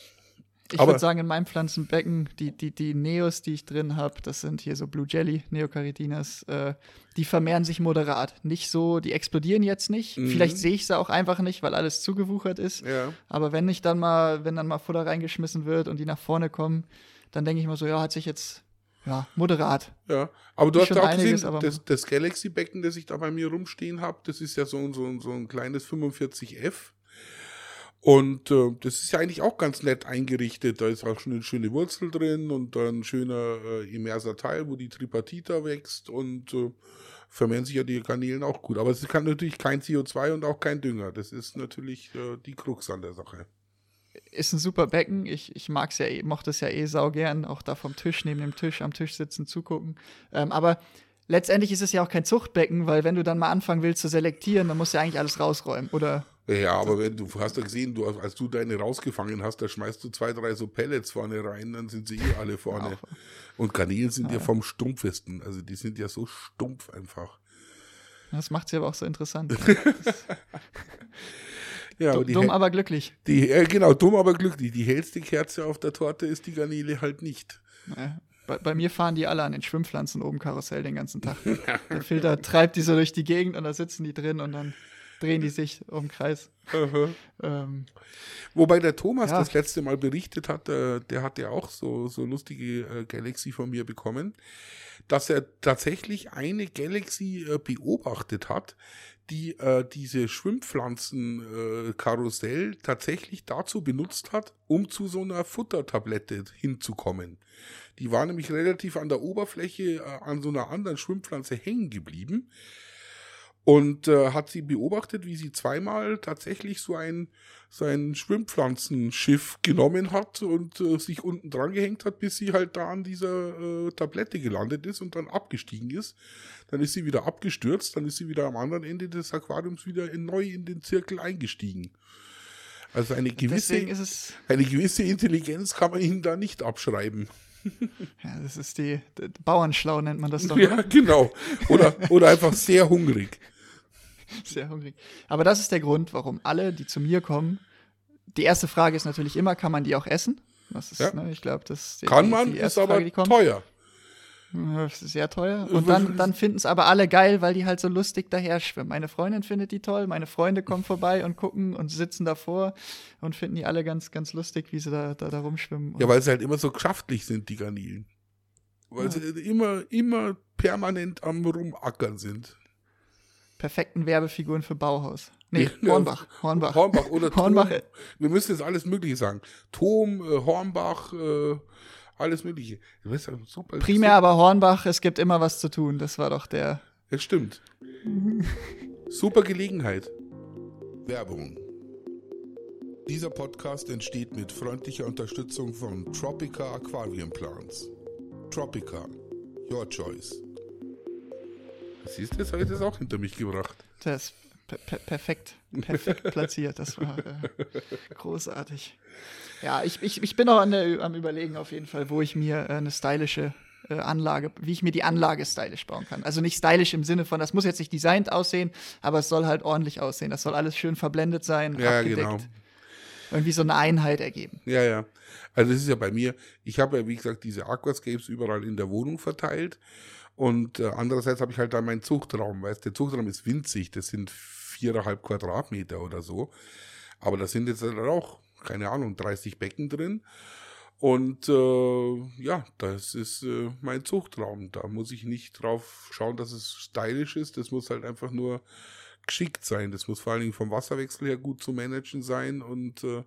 ich würde sagen, in meinem Pflanzenbecken, die, die, die Neos, die ich drin habe, das sind hier so Blue Jelly, Neocaritinas, äh, die vermehren sich moderat. Nicht so, die explodieren jetzt nicht. Mhm. Vielleicht sehe ich sie auch einfach nicht, weil alles zugewuchert ist. Ja. Aber wenn ich dann mal, wenn dann mal Futter reingeschmissen wird und die nach vorne kommen, dann denke ich mal so, ja, hat sich jetzt ja, moderat. Ja, aber du hast auch einiges, gesehen, das, das Galaxy-Becken, das ich da bei mir rumstehen habe, das ist ja so, ein- so, ein- so ein kleines 45F. Und äh, das ist ja eigentlich auch ganz nett eingerichtet. Da ist auch schon eine schöne Wurzel drin und dann ein schöner äh, immerser Teil, wo die Tripartita wächst und äh, vermehren sich ja die Garnelen auch gut. Aber es kann natürlich kein CO2 und auch kein Dünger. Das ist natürlich äh, die Krux an der Sache. Ist ein super Becken. Ich, ich mag's ja eh, mochte es ja eh saugern, auch da vom Tisch, neben dem Tisch, am Tisch sitzen, zugucken. Ähm, aber letztendlich ist es ja auch kein Zuchtbecken, weil wenn du dann mal anfangen willst zu selektieren, dann musst du ja eigentlich alles rausräumen. Oder Ja, aber wenn du hast ja gesehen, du, als du deine rausgefangen hast, da schmeißt du zwei, drei so Pellets vorne rein, dann sind sie eh alle vorne. Und Garnelen sind ja vom Stumpfesten. Also die sind ja so stumpf einfach. das macht sie aber auch so interessant. (laughs) (laughs) Ja, Du- Dumm, aber glücklich. die äh, genau, dumm, aber glücklich. Die hellste Kerze auf der Torte ist die Garnele halt nicht. Ja. Bei, bei mir fahren die alle an den Schwimmpflanzen oben Karussell den ganzen Tag. (laughs) Der Filter treibt die so durch die Gegend und da sitzen die drin und dann drehen die sich um den Kreis. Ähm, Wobei der Thomas Ja. das letzte Mal berichtet hat, äh, der hat ja auch so, so lustige äh, Galaxy von mir bekommen, dass er tatsächlich eine Galaxy äh, beobachtet hat, die äh, diese Schwimmpflanzen äh, tatsächlich dazu benutzt hat, um zu so einer Futtertablette hinzukommen. Die war nämlich relativ an der Oberfläche äh, an so einer anderen Schwimmpflanze hängen geblieben und äh, hat sie beobachtet, wie sie zweimal tatsächlich so ein, so ein Schwimmpflanzenschiff genommen hat und äh, sich unten dran gehängt hat, bis sie halt da an dieser äh, Tablette gelandet ist und dann abgestiegen ist. Dann ist sie wieder abgestürzt, dann ist sie wieder am anderen Ende des Aquariums wieder in, neu in den Zirkel eingestiegen. Also eine gewisse, eine gewisse Intelligenz kann man ihnen da nicht abschreiben. (laughs) ja, das ist die, die Bauernschlau nennt man das doch, Ja, oder? genau. Oder, oder einfach sehr hungrig. (laughs) Sehr hungrig. Aber das ist der Grund, warum alle, die zu mir kommen, die erste Frage ist natürlich immer, kann man die auch essen? Das ist, Ja. ne, ich glaube, das ist die, Kann man, die ist erste aber Frage, die kommt. teuer. Sehr teuer. Und dann, dann finden es aber alle geil, weil die halt so lustig daher schwimmen. Meine Freundin findet die toll, meine Freunde kommen (laughs) vorbei und gucken und sitzen davor und finden die alle ganz, ganz lustig, wie sie da, da, da rumschwimmen. Ja, weil sie halt immer so schaftlich sind, die Garnelen. Weil Ja. sie immer, immer permanent am Rumackern sind. perfekten Werbefiguren für Bauhaus. Nee, Ja, Hornbach. Hornbach. Hornbach oder Hornbach. Wir müssen jetzt alles Mögliche sagen. Tom, äh, Hornbach, äh, alles Mögliche. Du ja, super. Primär aber Hornbach, es gibt immer was zu tun. Das war doch der. Das stimmt. (laughs) Super Gelegenheit. Werbung. Dieser Podcast entsteht mit freundlicher Unterstützung von Tropica Aquarium Plants. Tropica, your choice. Siehst du, jetzt habe ich das auch hinter mich gebracht. Das per per perfekt, perfekt platziert. Das war äh, großartig. Ja, ich, ich, ich bin auch an der, am Überlegen auf jeden Fall, wo ich mir äh, eine stylische äh, Anlage, wie ich mir die Anlage stylisch bauen kann. Also nicht stylisch im Sinne von, das muss jetzt nicht designt aussehen, aber es soll halt ordentlich aussehen. Das soll alles schön verblendet sein, Ja, abgedeckt. genau. Irgendwie so eine Einheit ergeben. Ja, ja. Also das ist ja bei mir, ich habe ja wie gesagt diese Aquascapes überall in der Wohnung verteilt und äh, andererseits habe ich halt da meinen Zuchtraum, weißt der Zuchtraum ist winzig, das sind viereinhalb Quadratmeter oder so, aber da sind jetzt halt auch, keine Ahnung, 30 Becken drin. Und äh, ja, das ist äh, mein Zuchtraum, da muss ich nicht drauf schauen, dass es stylisch ist, das muss halt einfach nur geschickt sein, das muss vor allen Dingen vom Wasserwechsel her gut zu managen sein. Und äh,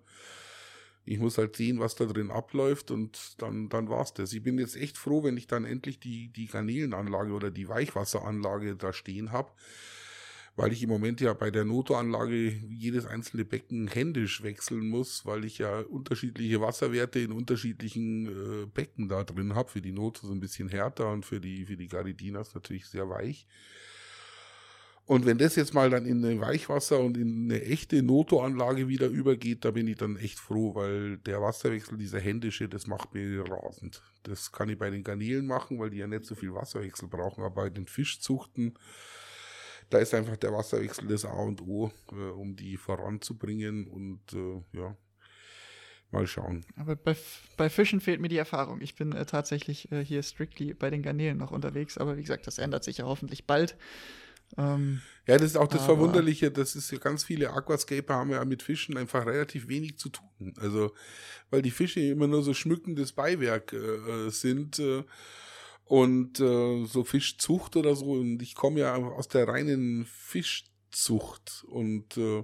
ich muss halt sehen, was da drin abläuft. Und dann, dann war's das. Ich bin jetzt echt froh, wenn ich dann endlich die, die Garnelenanlage oder die Weichwasseranlage da stehen habe, weil ich im Moment ja bei der Noto-Anlage jedes einzelne Becken händisch wechseln muss, weil ich ja unterschiedliche Wasserwerte in unterschiedlichen äh, Becken da drin habe. Für die Noto so ein bisschen härter und für die, für die Garidinas natürlich sehr weich. Und wenn das jetzt mal dann in eine Weichwasser und in eine echte Noto-Anlage wieder übergeht, da bin ich dann echt froh, weil der Wasserwechsel, dieser händische, das macht mir rasend. Das kann ich bei den Garnelen machen, weil die ja nicht so viel Wasserwechsel brauchen, aber bei den Fischzuchten, da ist einfach der Wasserwechsel das A und O, äh, um die voranzubringen und äh, ja, mal schauen. Aber bei, bei Fischen fehlt mir die Erfahrung. Ich bin äh, tatsächlich äh, hier strictly bei den Garnelen noch unterwegs, aber wie gesagt, das ändert sich ja hoffentlich bald. Ähm, Ja, das ist auch das Verwunderliche, das ist ja ganz viele Aquascaper haben ja mit Fischen einfach relativ wenig zu tun. Also, weil die Fische immer nur so schmückendes Beiwerk äh, äh, sind. Und äh, so Fischzucht oder so. Und ich komme ja aus der reinen Fischzucht. Und äh,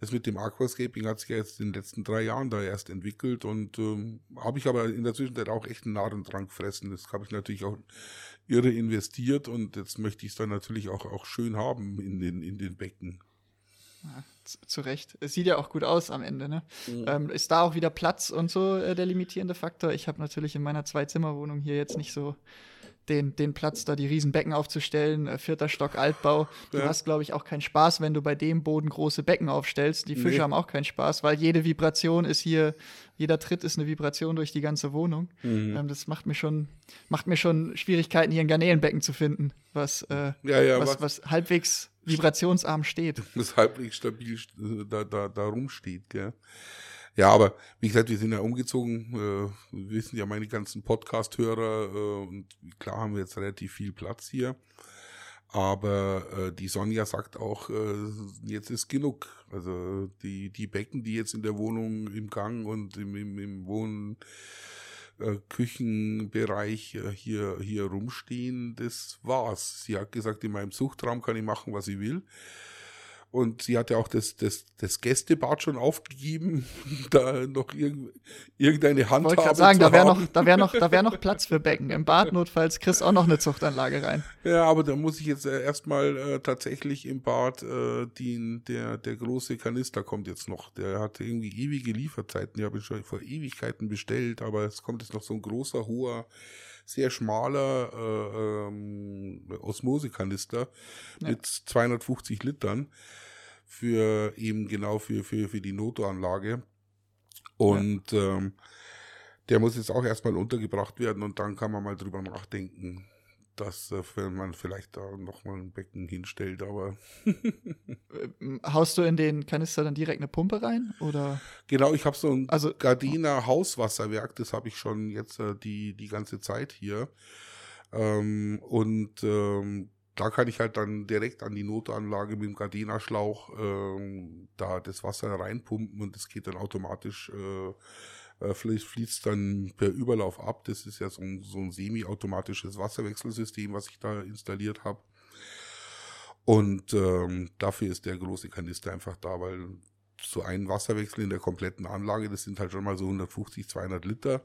das mit dem Aquascaping hat sich ja jetzt in den letzten drei Jahren da erst entwickelt. Und äh, habe ich aber in der Zwischenzeit auch echt einen Narrendrang gefressen. Das habe ich natürlich auch irre investiert. Und jetzt möchte ich es dann natürlich auch, auch schön haben in den, in den Becken. Ja, zu, zu, Recht. Es sieht ja auch gut aus am Ende, ne? Mhm. Ähm, ist da auch wieder Platz und so äh, der limitierende Faktor? Ich habe natürlich in meiner Zwei-Zimmer-Wohnung hier jetzt nicht so den, den Platz, da die Riesenbecken aufzustellen, äh, vierter Stock Altbau. Du ja. hast, glaube ich, auch keinen Spaß, wenn du bei dem Boden große Becken aufstellst. Die Fische nee. haben auch keinen Spaß, weil jede Vibration ist hier, jeder Tritt ist eine Vibration durch die ganze Wohnung. Mhm. Ähm, das macht mir schon, macht mir schon Schwierigkeiten, hier ein Garnelenbecken zu finden, was, äh, ja, ja, was, was, was halbwegs vibrationsarm steht. (laughs) Das halbwegs stabil äh, da, da, da rumsteht, gell? Ja, aber wie gesagt, wir sind ja umgezogen, äh, wissen ja meine ganzen Podcast-Hörer äh, und klar haben wir jetzt relativ viel Platz hier. Aber äh, die Sonja sagt auch, äh, jetzt ist genug. Also die, die Becken, die jetzt in der Wohnung im Gang und im, im, im Wohn äh, Küchenbereich äh, hier, hier rumstehen, das war's. Sie hat gesagt, in meinem Suchtraum kann ich machen, was ich will. Und sie hatte auch das, das, das Gästebad schon aufgegeben, (laughs) da noch irg irgendeine Hand Wollte gerade sagen, da wäre noch, da wäre noch, da wäre noch Platz für Becken. Im Bad notfalls kriegst auch noch eine Zuchtanlage rein. Ja, aber da muss ich jetzt äh, erstmal äh, tatsächlich im Bad äh, den, der, der große Kanister kommt jetzt noch. Der hat irgendwie ewige Lieferzeiten. Die habe ich schon vor Ewigkeiten bestellt, aber es kommt jetzt noch so ein großer, hoher sehr schmaler äh, ähm, Osmosekanister ja. mit 250 Litern für eben genau für, für, für die Notoanlage. Und ja. ähm, der muss jetzt auch erstmal untergebracht werden und dann kann man mal drüber nachdenken, dass äh, man vielleicht da nochmal ein Becken hinstellt, aber. Äh, haust du in den Kanister dann direkt eine Pumpe rein? Oder? Genau, ich habe so ein also, Gardiner Hauswasserwerk, das habe ich schon jetzt äh, die, die ganze Zeit hier. Ähm, und ähm, da kann ich halt dann direkt an die Notanlage mit dem Gardena-Schlauch ähm, da das Wasser reinpumpen und es geht dann automatisch äh, äh, fließt dann per Überlauf ab. Das ist ja so ein, so ein semi-automatisches Wasserwechselsystem, was ich da installiert habe. Und ähm, dafür ist der große Kanister einfach da, weil so ein Wasserwechsel in der kompletten Anlage, das sind halt schon mal so 150, 200 Liter.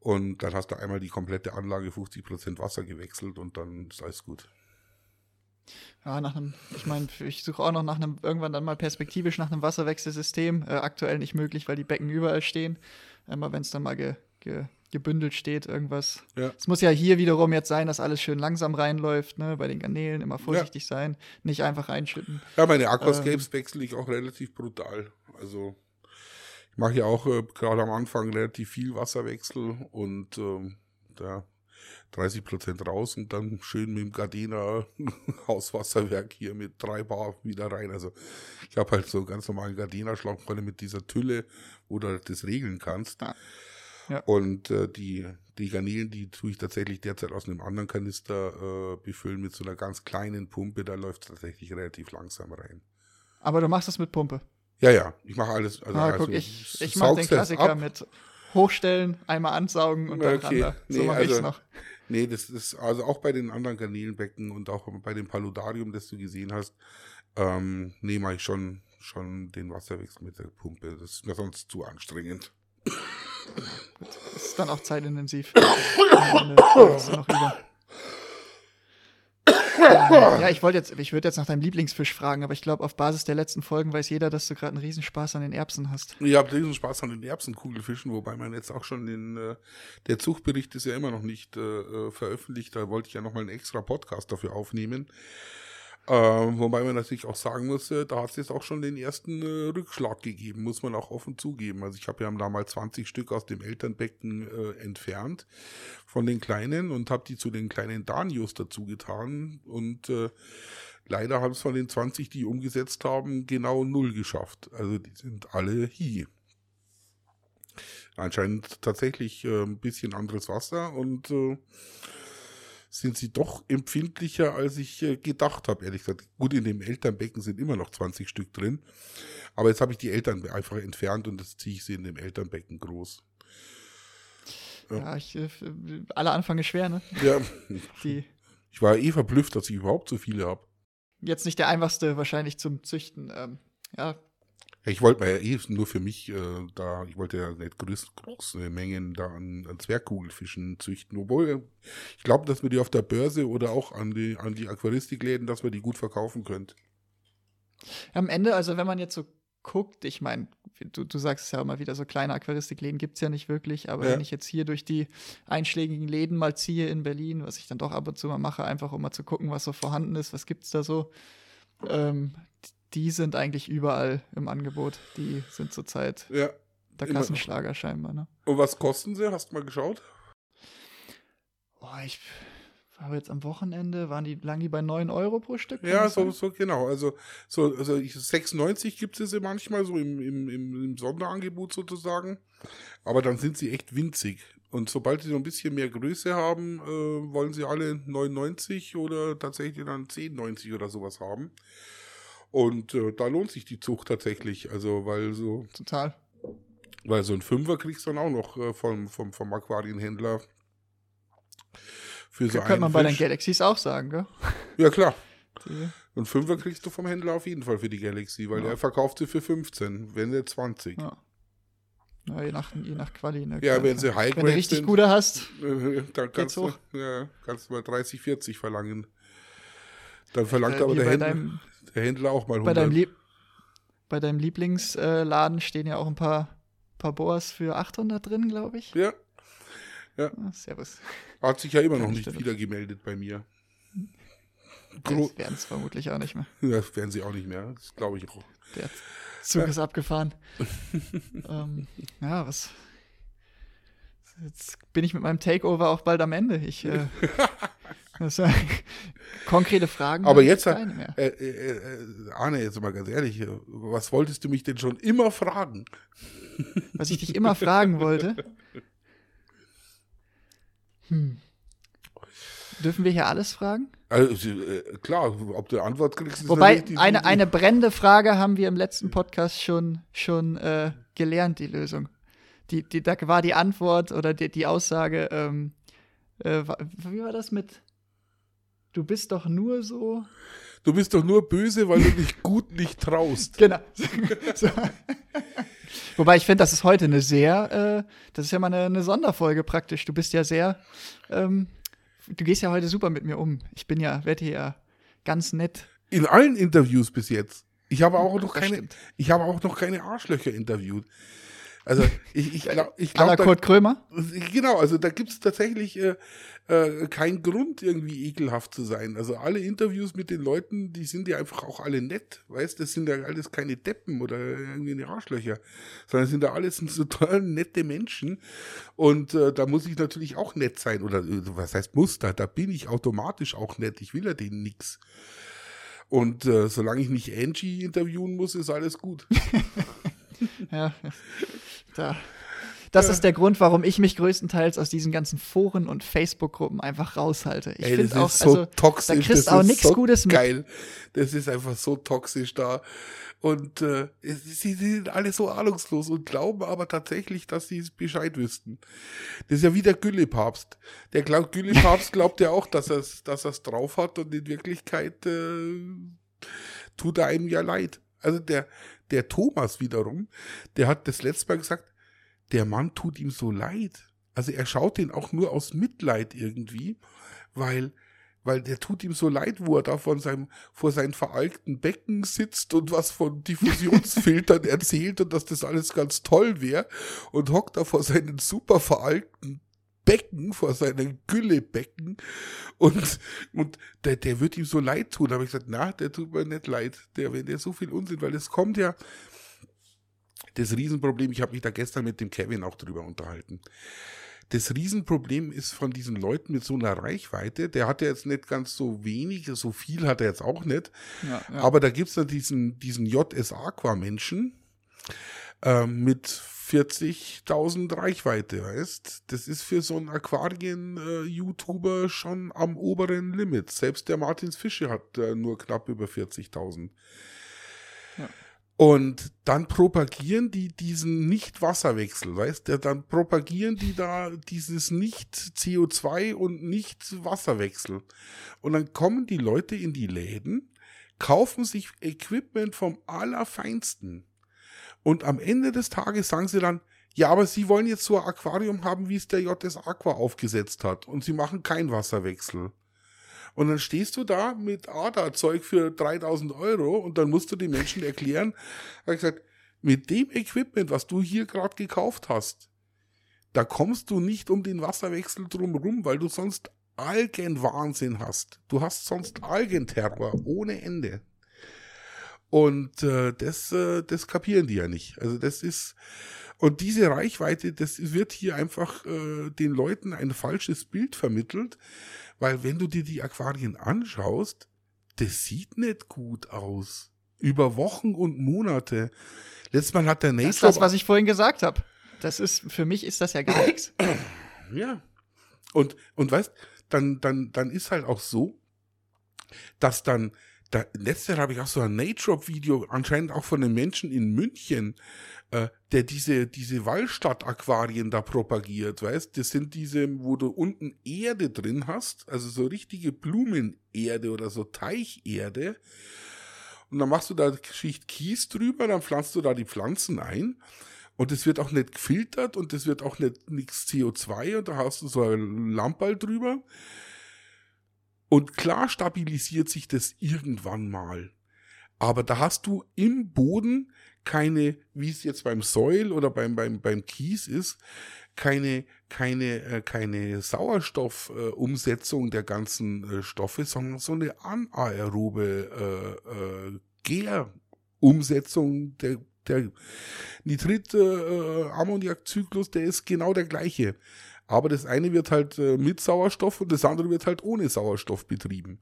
Und dann hast du einmal die komplette Anlage 50% Wasser gewechselt und dann ist alles gut. Ja, nach einem, ich meine, ich suche auch noch nach einem, irgendwann dann mal perspektivisch nach einem Wasserwechselsystem. Äh, aktuell nicht möglich, weil die Becken überall stehen. Aber wenn es dann mal ge, ge, gebündelt steht, irgendwas. Ja. Es muss ja hier wiederum jetzt sein, dass alles schön langsam reinläuft, ne? Bei den Garnelen immer vorsichtig ja. sein, nicht einfach reinschütten. Ja, meine Aquascapes ähm, wechsle ich auch relativ brutal. Also ich mache ja auch äh, gerade am Anfang relativ viel Wasserwechsel und ähm, da 30 Prozent raus und dann schön mit dem Gardena (laughs) Hauswasserwerk hier mit drei Bar wieder rein. Also ich habe halt so ganz normalen Gardena Schlauchrolle mit dieser Tülle, wo du das regeln kannst. Ja. Ja. Und äh, die, die Garnelen, die tue ich tatsächlich derzeit aus einem anderen Kanister äh, befüllen mit so einer ganz kleinen Pumpe. Da läuft es tatsächlich relativ langsam rein. Aber du machst das mit Pumpe? Ja, ja. Ich mache alles. Also, ah, also, ich ich mache den Klassiker mit Hochstellen, einmal ansaugen und dann okay. ran. So nee, mache also, ich noch. Nee, das ist also auch bei den anderen Garnelenbecken und auch bei dem Paludarium, das du gesehen hast, ähm, nehme ich schon, schon den Wasserwechsel mit der Pumpe. Das ist mir sonst zu anstrengend. Das ist dann auch zeitintensiv. (coughs) (laughs) ja, ich wollte jetzt, ich würde jetzt nach deinem Lieblingsfisch fragen, aber ich glaube, auf Basis der letzten Folgen weiß jeder, dass du gerade einen Riesenspaß an den Erbsen hast. Ich habe Riesenspaß an den Erbsenkugelfischen, wobei man jetzt auch schon den, äh, der Zuchtbericht ist ja immer noch nicht äh, äh veröffentlicht, da wollte ich ja nochmal einen extra Podcast dafür aufnehmen. Ähm, wobei man natürlich auch sagen muss, da hat es jetzt auch schon den ersten äh, Rückschlag gegeben, muss man auch offen zugeben. Also ich habe ja damals 20 Stück aus dem Elternbecken äh, entfernt von den kleinen und habe die zu den kleinen Danios dazu getan und äh, leider haben es von den 20, die umgesetzt haben, genau null geschafft. Also die sind alle hier. Anscheinend tatsächlich äh, ein bisschen anderes Wasser und äh, sind sie doch empfindlicher, als ich äh, gedacht habe, ehrlich gesagt. Gut, in dem Elternbecken sind immer noch 20 Stück drin. Aber jetzt habe ich die Eltern einfach entfernt und jetzt ziehe ich sie in dem Elternbecken groß. Ja, ja ich, äh, aller Anfang ist schwer, ne? Ja. (laughs) Die, Ich war eh verblüfft, dass ich überhaupt so viele habe. jetzt nicht der einfachste wahrscheinlich zum Züchten. Ähm, ja, Ich wollte mir ja eh nur für mich äh, da, ich wollte ja nicht größ, große Mengen da an, an Zwergkugelfischen züchten. Obwohl, äh, ich glaube, dass wir die auf der Börse oder auch an die, an die Aquaristikläden, dass wir die gut verkaufen können. Am Ende, also wenn man jetzt so guckt, ich meine, du, du sagst es ja immer wieder, so kleine Aquaristikläden gibt es ja nicht wirklich, aber Ja. wenn ich jetzt hier durch die einschlägigen Läden mal ziehe in Berlin, was ich dann doch ab und zu mal mache, einfach um mal zu gucken, was so vorhanden ist, was gibt es da so, ähm, die sind eigentlich überall im Angebot. Die sind zurzeit Ja. der Immer. Kassenschlager scheinbar, ne? Und was kosten sie? Hast du mal geschaut? Boah, ich habe jetzt am Wochenende, waren die, lagen die bei 9 Euro pro Stück? Ja, so, so genau. Also, so, also ich, 6,90 gibt es sie manchmal, so im, im, im, im Sonderangebot sozusagen. Aber dann sind sie echt winzig. Und sobald sie so ein bisschen mehr Größe haben, äh, wollen sie alle 9,90 oder tatsächlich dann 10,90 oder sowas haben. Und äh, da lohnt sich die Zucht tatsächlich. Also, weil so, Total. weil so ein Fünfer kriegst du dann auch noch äh, vom, vom, vom Aquarienhändler. Für so Könnte man bei den Fisch. Galaxies auch sagen, gell? (laughs) Ja, klar. Die, Und Fünfer kriegst du vom Händler auf jeden Fall für die Galaxy, weil Ja. der verkauft sie für 15, wenn der 20. ja. Ja, je nach, je nach Quali. Ne? Ja, wenn sie High Wenn du richtig sind, gute hast, (laughs) dann kannst du, ja, kannst du mal 30, 40 verlangen. Dann verlangt äh, aber der Händler, deinem, der Händler auch mal bei 100. deinem, Lieb bei deinem Lieblingsladen stehen ja auch ein paar, paar Boas für 800 drin, glaube ich. ja, Ah, servus. hat sich ja immer noch nicht wieder gemeldet bei mir. Das werden es vermutlich auch nicht mehr. ja, das werden sie auch nicht mehr, das glaube ich auch. Der Zug ist abgefahren. (laughs) ähm, ja, was. Jetzt bin ich mit meinem Takeover auch bald am Ende. Ich. Äh, (laughs) das, äh, (laughs) konkrete Fragen. Aber jetzt, äh, äh, äh, Arne, jetzt mal ganz ehrlich, was wolltest du mich denn schon immer fragen? Was ich dich immer fragen wollte. Hm. Dürfen wir hier alles fragen? Also, äh, klar, ob du eine Antwort kriegst, ist Wobei, eine, eine brennende Frage haben wir im letzten Podcast schon, schon äh, gelernt, die Lösung. Die, die, da war die Antwort oder die, die Aussage, ähm, äh, wie war das mit, du bist doch nur so. Du bist doch nur böse, weil du dich gut nicht traust. (laughs) Genau. so. Wobei ich finde, das ist heute eine sehr, äh, das ist ja mal eine, eine Sonderfolge praktisch. Du bist ja sehr, ähm, du gehst ja heute super mit mir um. Ich bin ja, werde ja ganz nett. In allen Interviews bis jetzt. Ich habe auch noch Das keine, stimmt. ich habe auch noch keine Arschlöcher interviewt. Also ich, ich glaube, ich glaube, Kurt Krömer? genau, also da gibt es tatsächlich äh, äh, keinen Grund, irgendwie ekelhaft zu sein. Also alle Interviews mit den Leuten, die sind ja einfach auch alle nett, weißt, das sind ja alles keine Deppen oder irgendwie eine Arschlöcher, sondern sind da alles (laughs) so toll nette Menschen. Und äh, da muss ich natürlich auch nett sein. Oder äh, was heißt muss da? Da bin ich automatisch auch nett. Ich will ja denen nix. Und äh, solange ich nicht Angie interviewen muss, ist alles gut. (laughs) (laughs) Ja, da. Das ist der Grund, warum ich mich größtenteils aus diesen ganzen Foren und Facebook-Gruppen einfach raushalte. Ich Ey, das finde auch, ist so also, toxisch. da kriegst das auch nichts so Gutes mit. geil. Das ist einfach so toxisch da. Und äh, es- sie sind alle so ahnungslos und glauben aber tatsächlich, dass sie es Bescheid wüssten. Das ist ja wie der Güllepapst. Der glaubt, Güllepapst (laughs) glaubt ja auch, dass er es dass er's drauf hat und in Wirklichkeit äh, tut er einem ja leid. Also der, der Thomas wiederum, der hat das letzte Mal gesagt, der Mann tut ihm so leid. Also er schaut ihn auch nur aus Mitleid irgendwie, weil, weil der tut ihm so leid, wo er da von seinem, vor seinem veralkten Becken sitzt und was von Diffusionsfiltern (laughs) erzählt und dass das alles ganz toll wäre und hockt da vor seinen super veralkten Becken, vor seinen Güllebecken und, und der, der wird ihm so leid tun. Da habe ich gesagt, na, der tut mir nicht leid, der, wenn der so viel Unsinn, weil es kommt ja, das Riesenproblem, ich habe mich da gestern mit dem Kevin auch drüber unterhalten. Das Riesenproblem ist von diesen Leuten mit so einer Reichweite, der hat ja jetzt nicht ganz so wenig, so viel hat er jetzt auch nicht, Ja, ja. aber da gibt's dann diesen, diesen JS Aqua-Menschen ähm, mit 40.000 Reichweite, weißt Das ist für so einen Aquarien-YouTuber schon am oberen Limit. Selbst der Martins Fische hat äh, nur knapp über 40.000. Ja. Und dann propagieren die diesen Nicht-Wasserwechsel, weißt du? Dann propagieren die da dieses Nicht-CO2 und Nicht-Wasserwechsel. Und dann kommen die Leute in die Läden, kaufen sich Equipment vom Allerfeinsten. Und am Ende des Tages sagen sie dann, ja, aber sie wollen jetzt so ein Aquarium haben, wie es der JS Aqua aufgesetzt hat. Und sie machen keinen Wasserwechsel. Und dann stehst du da mit ADA-Zeug für 3000 Euro und dann musst du den Menschen erklären, habe gesagt, mit dem Equipment, was du hier gerade gekauft hast, da kommst du nicht um den Wasserwechsel drumherum, weil du sonst Algenwahnsinn hast. Du hast sonst Algenterror ohne Ende. Und äh, das, äh, das kapieren die ja nicht. Also das ist, und diese Reichweite, das wird hier einfach äh, den Leuten ein falsches Bild vermittelt. Weil wenn du dir die Aquarien anschaust, das sieht nicht gut aus. Über Wochen und Monate. Letztes Mal hat der Nature. Das ist das, was ich vorhin gesagt habe. Das ist, für mich ist das ja gar nichts. (coughs) Ja. Und, und weißt, dann, dann, dann ist halt auch so, dass dann, da, letztes Jahr habe ich auch so ein Nature-Video anscheinend auch von den Menschen in München äh, der diese, diese Wallstadt-Aquarien da propagiert, weißt? Das sind diese, wo du unten Erde drin hast, also so richtige Blumenerde oder so Teicherde. Und dann machst du da Schicht Kies drüber, dann pflanzt du da die Pflanzen ein. Und es wird auch nicht gefiltert und es wird auch nicht nichts CO2 und da hast du so ein Lamperl drüber. Und klar stabilisiert sich das irgendwann mal. Aber da hast du im Boden keine, wie es jetzt beim Säul oder beim, beim, beim Kies ist, keine, keine, äh, keine Sauerstoffumsetzung äh, der ganzen äh, Stoffe, sondern so eine anaerobe äh, äh, Gärumsetzung der, der Nitrit-Ammoniak-Zyklus, der ist genau der gleiche. Aber das eine wird halt mit Sauerstoff und das andere wird halt ohne Sauerstoff betrieben.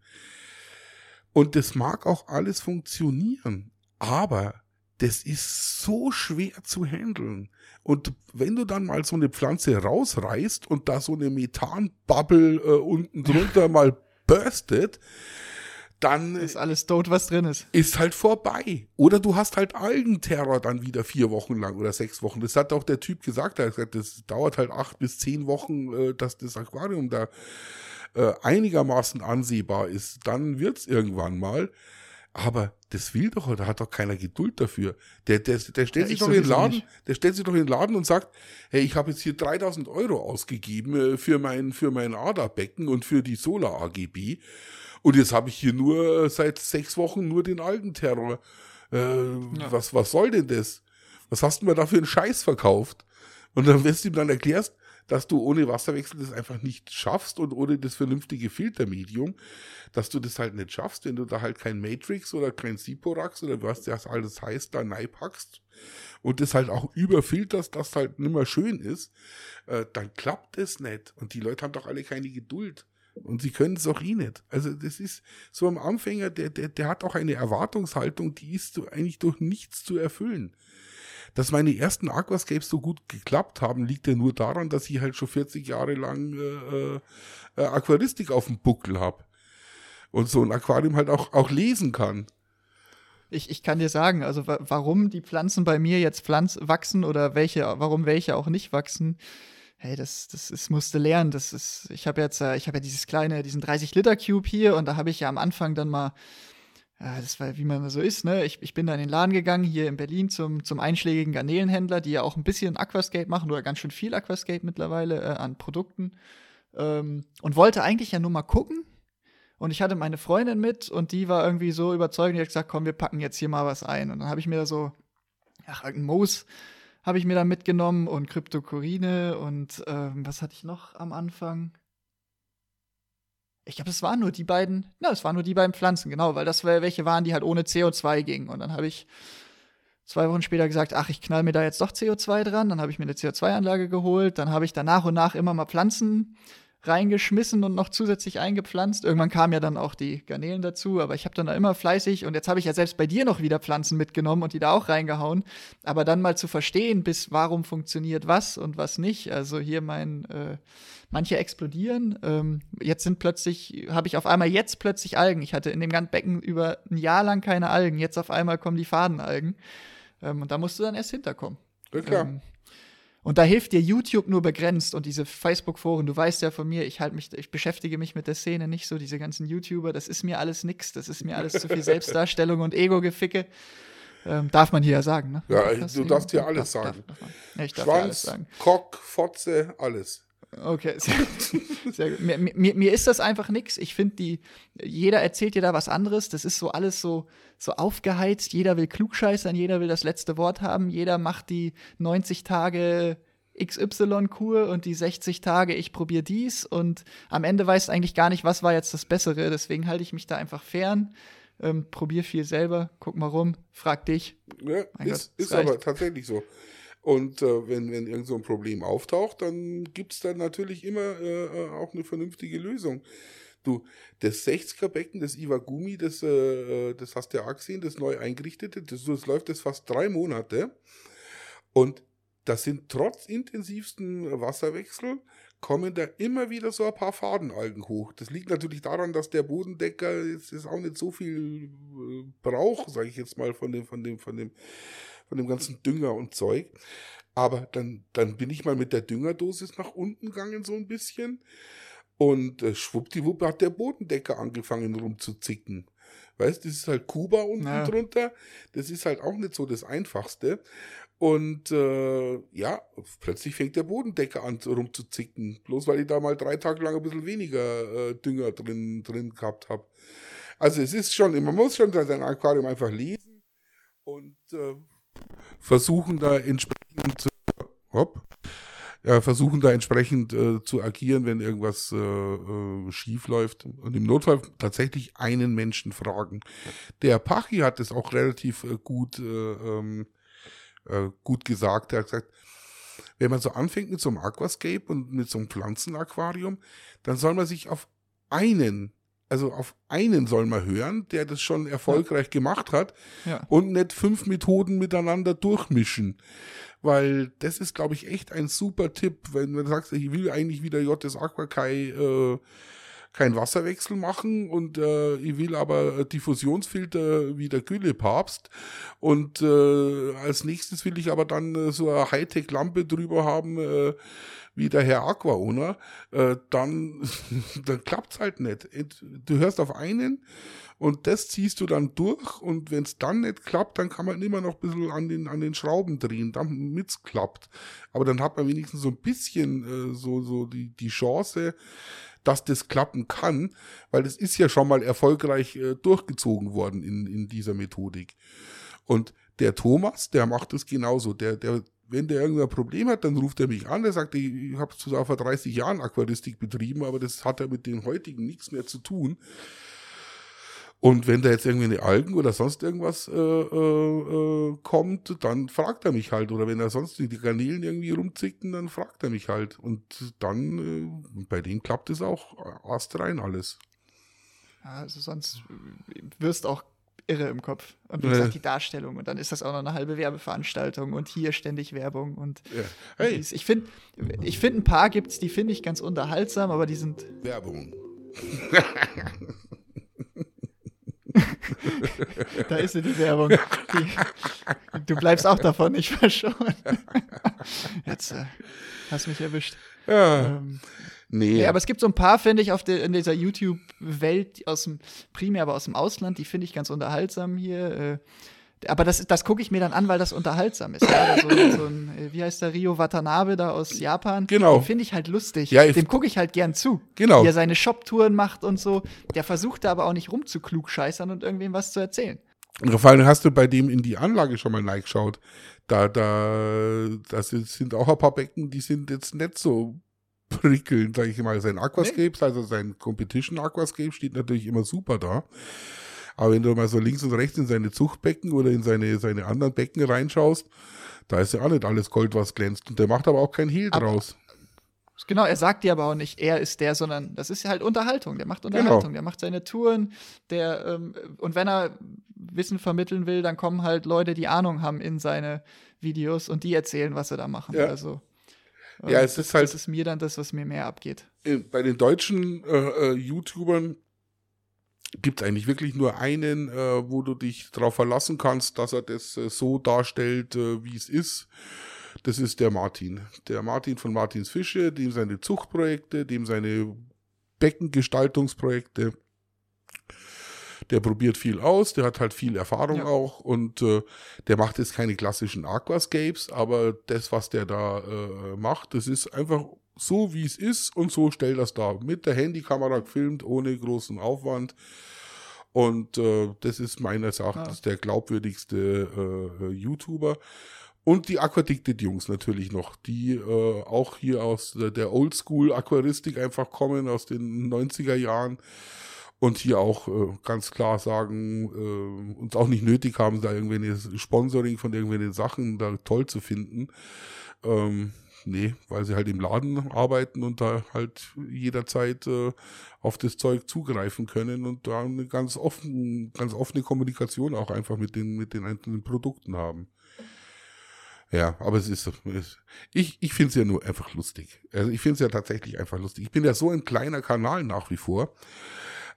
Und das mag auch alles funktionieren. Aber das ist so schwer zu handeln. Und wenn du dann mal so eine Pflanze rausreißt und da so eine Methanbubble äh, unten drunter (laughs) mal burstet, dann ist alles tot, was drin ist. Ist halt vorbei. Oder du hast halt Algenterror dann wieder vier Wochen lang oder sechs Wochen. Das hat auch der Typ gesagt. Er hat gesagt, das dauert halt acht bis zehn Wochen, äh, dass das Aquarium da äh, einigermaßen ansehbar ist. Dann wird's irgendwann mal. Aber das will doch, da hat doch keiner Geduld dafür. Der, der, der stellt ja, sich doch in den Laden, nicht. der stellt sich doch in den Laden und sagt, hey, ich habe jetzt hier 3000 Euro ausgegeben äh, für mein, für mein ADA-Becken und für die Solar AGB. Und jetzt habe ich hier nur äh, seit sechs Wochen nur den Algenterror. Äh, ja. was, was soll denn das? Was hast du mir da für einen Scheiß verkauft? Und dann, wenn du ihm dann erklärst, dass du ohne Wasserwechsel das einfach nicht schaffst und ohne das vernünftige Filtermedium, dass du das halt nicht schaffst, wenn du da halt kein Matrix oder kein Siporax oder was das alles heißt, da packst und das halt auch überfilterst, dass halt nimmer schön ist, äh, dann klappt es nicht. Und die Leute haben doch alle keine Geduld. Und sie können es auch eh nicht. Also das ist so am Anfänger, der, der, der hat auch eine Erwartungshaltung, die ist so eigentlich durch nichts zu erfüllen. Dass meine ersten Aquascapes so gut geklappt haben, liegt ja nur daran, dass ich halt schon 40 Jahre lang äh, äh, Aquaristik auf dem Buckel habe. Und so ein Aquarium halt auch, auch lesen kann. Ich, ich kann dir sagen, also warum die Pflanzen bei mir jetzt Pflanz wachsen oder welche, warum welche auch nicht wachsen, hey, das, das ist, musste lernen. Das ist, ich habe jetzt, äh, ich habe ja dieses kleine, diesen 30 Liter Cube hier und da habe ich ja am Anfang dann mal ja, das war, wie man so ist, ne? Ich, ich bin da in den Laden gegangen, hier in Berlin, zum, zum einschlägigen Garnelenhändler, die ja auch ein bisschen Aquascape machen oder ganz schön viel Aquascape mittlerweile äh, an Produkten. Ähm, und wollte eigentlich ja nur mal gucken. Und ich hatte meine Freundin mit und die war irgendwie so überzeugend, die hat gesagt, komm, wir packen jetzt hier mal was ein. Und dann habe ich mir da so, ach, irgendein Moos habe ich mir da mitgenommen und Kryptokorine und ähm, was hatte ich noch am Anfang? Ich glaube, es waren nur die beiden, na, es waren nur die beiden Pflanzen, genau, weil das welche waren, die halt ohne CO2 gingen. Und dann habe ich zwei Wochen später gesagt, ach, ich knall mir da jetzt doch CO2 dran. Dann habe ich mir eine CO2-Anlage geholt. Dann habe ich da nach und nach immer mal Pflanzen reingeschmissen und noch zusätzlich eingepflanzt. Irgendwann kamen ja dann auch die Garnelen dazu, aber ich habe dann da immer fleißig und jetzt habe ich ja selbst bei dir noch wieder Pflanzen mitgenommen und die da auch reingehauen. Aber dann mal zu verstehen, bis warum funktioniert was und was nicht. Also hier mein, äh, manche explodieren. Ähm, jetzt sind plötzlich, habe ich auf einmal jetzt plötzlich Algen. Ich hatte in dem ganzen Becken über ein Jahr lang keine Algen. Jetzt auf einmal kommen die Fadenalgen. Ähm, und da musst du dann erst hinterkommen. Ja, klar. Ähm, und da hilft dir YouTube nur begrenzt und diese Facebook-Foren, du weißt ja von mir, ich halt mich, ich beschäftige mich mit der Szene nicht so, diese ganzen YouTuber, das ist mir alles nix, das ist mir alles zu viel (laughs) Selbstdarstellung und Ego-Geficke. Ähm, darf man hier ja sagen, ne? Ja, Das du darfst hier alles sagen. Schwanz, sagen. Cock, Fotze, alles. Okay, sehr, (laughs) sehr gut. Mir, mir, mir ist das einfach nix. Ich finde, die, jeder erzählt dir da was anderes. Das ist so alles so, so aufgeheizt. Jeder will klugscheißern, jeder will das letzte Wort haben. Jeder macht die 90 Tage XY-Kur und die 60 Tage ich probiere dies. Und am Ende weißt du eigentlich gar nicht, was war jetzt das Bessere. Deswegen halte ich mich da einfach fern. Ähm, probier viel selber, guck mal rum, frag dich. Ja, Mein ist Gott, ist aber tatsächlich so. Und äh, wenn, wenn irgend so ein Problem auftaucht, dann gibt es dann natürlich immer äh, äh, auch eine vernünftige Lösung. Du, das 60er-Becken, das Iwagumi, das, äh, äh, das hast du ja auch gesehen, das neu eingerichtete, das, das läuft jetzt fast drei Monate. Und das sind trotz intensivsten Wasserwechsel, kommen da immer wieder so ein paar Fadenalgen hoch. Das liegt natürlich daran, dass der Bodendecker jetzt, jetzt auch nicht so viel äh, braucht, sage ich jetzt mal, von dem, von dem, von dem, von dem ganzen Dünger und Zeug. Aber dann, dann bin ich mal mit der Düngerdosis nach unten gegangen, so ein bisschen. Und äh, schwuppdiwupp hat der Bodendecker angefangen rumzuzicken. Weißt, das ist halt Kuba unten Ja. drunter. Das ist halt auch nicht so das Einfachste. Und äh, ja, plötzlich fängt der Bodendecker an rumzuzicken. Bloß weil ich da mal drei Tage lang ein bisschen weniger äh, Dünger drin, drin gehabt habe. Also es ist schon, man muss schon sein Aquarium einfach lesen und äh, versuchen da entsprechend zu, hopp, ja, versuchen da entsprechend äh, zu agieren, wenn irgendwas äh, äh, schief läuft. Und im Notfall tatsächlich einen Menschen fragen. Der Pachi hat es auch relativ äh, gut, äh, ähm, äh, gut gesagt. Er hat gesagt, wenn man so anfängt mit so einem Aquascape und mit so einem Pflanzenaquarium, dann soll man sich auf einen, also auf einen soll man hören, der das schon erfolgreich gemacht hat Ja. und nicht fünf Methoden miteinander durchmischen. Weil das ist, glaube ich, echt ein super Tipp, wenn du sagst, ich will eigentlich wieder JS Aqua Kai äh, keinen Wasserwechsel machen und äh, ich will aber Diffusionsfilter wie der Gülle-Papst und äh, als nächstes will ich aber dann äh, so eine Hightech-Lampe drüber haben äh, wie der Herr Aquaowner, äh, dann, (laughs) dann klappt's halt nicht. Du hörst auf einen und das ziehst du dann durch und wenn es dann nicht klappt, dann kann man immer noch ein bisschen an den, an den Schrauben drehen, damit es klappt. Aber dann hat man wenigstens so ein bisschen äh, so, so die, die Chance, dass das klappen kann, weil es ist ja schon mal erfolgreich äh, durchgezogen worden in, in dieser Methodik. Und der Thomas, der macht es genauso. Der, der, wenn der irgendein Problem hat, dann ruft er mich an. Er sagt, ich, ich habe vor 30 Jahren Aquaristik betrieben, aber das hat ja mit den heutigen nichts mehr zu tun. Und wenn da jetzt irgendwie eine Algen oder sonst irgendwas äh, äh, äh, kommt, dann fragt er mich halt. Oder wenn er sonst die Garnelen irgendwie rumzicken, dann fragt er mich halt. Und dann, äh, bei dem klappt es auch erst rein alles. Also sonst äh, wirst auch irre im Kopf. Und wie gesagt, die Darstellung. Und dann ist das auch noch eine halbe Werbeveranstaltung und hier ständig Werbung. Und Ja. Hey, ich finde, ich find, ein paar gibt's, die finde ich ganz unterhaltsam, aber die sind. Werbung. (laughs) (laughs) Da ist sie, die Werbung. Die, du bleibst auch davon nicht verschont. (laughs) Jetzt äh, hast mich erwischt. Ja, Ähm, nee. Ja, aber es gibt so ein paar, finde ich, auf der, in dieser YouTube-Welt, aus dem, primär aber aus dem Ausland, die finde ich ganz unterhaltsam hier. Äh, aber das, das gucke ich mir dann an, weil das unterhaltsam ist. Ja, so, (clears throat) so ein, äh, wie heißt der, Rio Watanabe da aus Japan. Genau. Den finde ich halt lustig. Ja, ich- Dem gucke ich halt gern zu. Genau. Wie er seine Shop-Touren macht und so. Der versucht da aber auch nicht rumzuklugscheißern und irgendwem was zu erzählen. Vor allem hast du bei dem in die Anlage schon mal reingeschaut. Da, da, das sind auch ein paar Becken, die sind jetzt nicht so prickelnd, sag ich mal. Sein Aquascape, also sein Competition Aquascape steht natürlich immer super da. Aber wenn du mal so links und rechts in seine Zuchtbecken oder in seine, seine anderen Becken reinschaust, da ist ja auch nicht alles Gold, was glänzt. Und der macht aber auch kein Hehl Aber- draus. Genau, er sagt dir aber auch nicht, er ist der, sondern das ist halt Unterhaltung. Der macht Unterhaltung, genau. der macht seine Touren, der ähm, und wenn er Wissen vermitteln will, dann kommen halt Leute, die Ahnung haben in seine Videos und die erzählen, was sie da machen. Ja. Also ja, es ist halt. Das ist mir dann das, was mir mehr abgeht. Bei den deutschen äh, äh, YouTubern gibt es eigentlich wirklich nur einen, äh, wo du dich darauf verlassen kannst, dass er das äh, so darstellt, äh, wie es ist. Das ist der Martin. Der Martin von Martins Fische, dem seine Zuchtprojekte, dem seine Beckengestaltungsprojekte. Der probiert viel aus, der hat halt viel Erfahrung ja. auch und äh, der macht jetzt keine klassischen Aquascapes, aber das, was der da äh, macht, das ist einfach so, wie es ist und so stellt das da. Mit der Handykamera gefilmt, ohne großen Aufwand. Und äh, das ist meines Erachtens ja. der glaubwürdigste äh, YouTuber. Und die Aquadicted-Jungs natürlich noch, die äh, auch hier aus der Oldschool-Aquaristik einfach kommen, aus den 90er Jahren. Und hier auch äh, ganz klar sagen, äh, uns auch nicht nötig haben, da irgendwelche Sponsoring von irgendwelchen Sachen da toll zu finden. Ähm, nee, weil sie halt im Laden arbeiten und da halt jederzeit äh, auf das Zeug zugreifen können und da eine ganz offen, ganz offene Kommunikation auch einfach mit den, mit den einzelnen Produkten haben. Ja, aber es ist, ich, ich finde es ja nur einfach lustig. Also ich finde es ja tatsächlich einfach lustig. Ich bin ja so ein kleiner Kanal nach wie vor,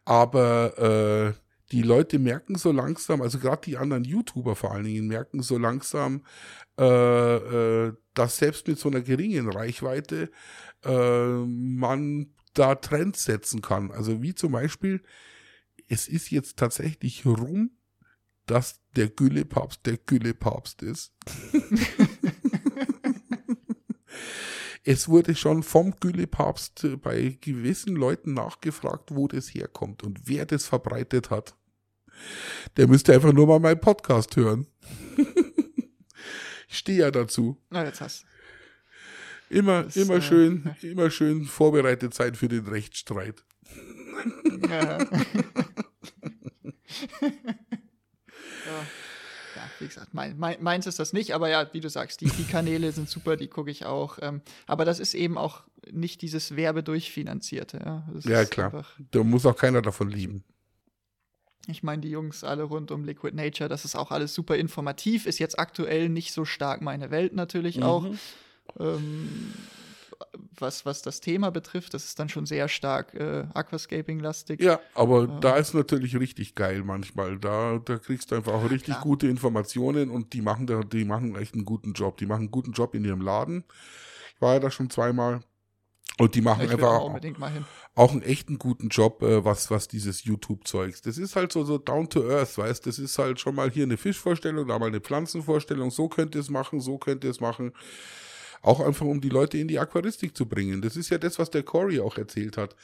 aber äh, die Leute merken so langsam, also gerade die anderen YouTuber vor allen Dingen merken so langsam, äh, äh, dass selbst mit so einer geringen Reichweite äh, man da Trends setzen kann. Also wie zum Beispiel, es ist jetzt tatsächlich rum, dass der Güllepapst der Güllepapst ist. (laughs) es wurde schon vom Güllepapst bei gewissen Leuten nachgefragt, wo das herkommt und wer das verbreitet hat. Der müsste einfach nur mal meinen Podcast hören. (laughs) ich stehe ja dazu. Na, jetzt hast Immer, das, immer äh, schön, immer schön vorbereitet sein für den Rechtsstreit. Ja. (laughs) ja. ja, wie gesagt, mein, mein, meins ist das nicht, aber ja, wie du sagst, die, die Kanäle sind super, die gucke ich auch. Ähm, aber das ist eben auch nicht dieses Werbedurchfinanzierte. Ja, das ja klar. Da muss auch keiner davon lieben. Ich meine, die Jungs alle rund um Liquid Nature, das ist auch alles super informativ, ist jetzt aktuell nicht so stark meine Welt natürlich mhm. auch. Ähm, was, was das Thema betrifft, das ist dann schon sehr stark äh, Aquascaping-lastig. Ja, aber äh, da ist natürlich richtig geil manchmal. Da, da kriegst du einfach auch richtig klar. gute Informationen und die machen da, die machen echt einen guten Job. Die machen einen guten Job in ihrem Laden. Ich war ja da schon zweimal. Und die machen einfach auch, auch, einen echten guten Job, äh, was, was dieses YouTube-Zeugs. Das ist halt so, so down to earth, weißt Das ist halt schon mal hier eine Fischvorstellung, da mal eine Pflanzenvorstellung, so könnt ihr es machen, so könnt ihr es machen. Auch einfach, um die Leute in die Aquaristik zu bringen. Das ist ja das, was der Corey auch erzählt hat.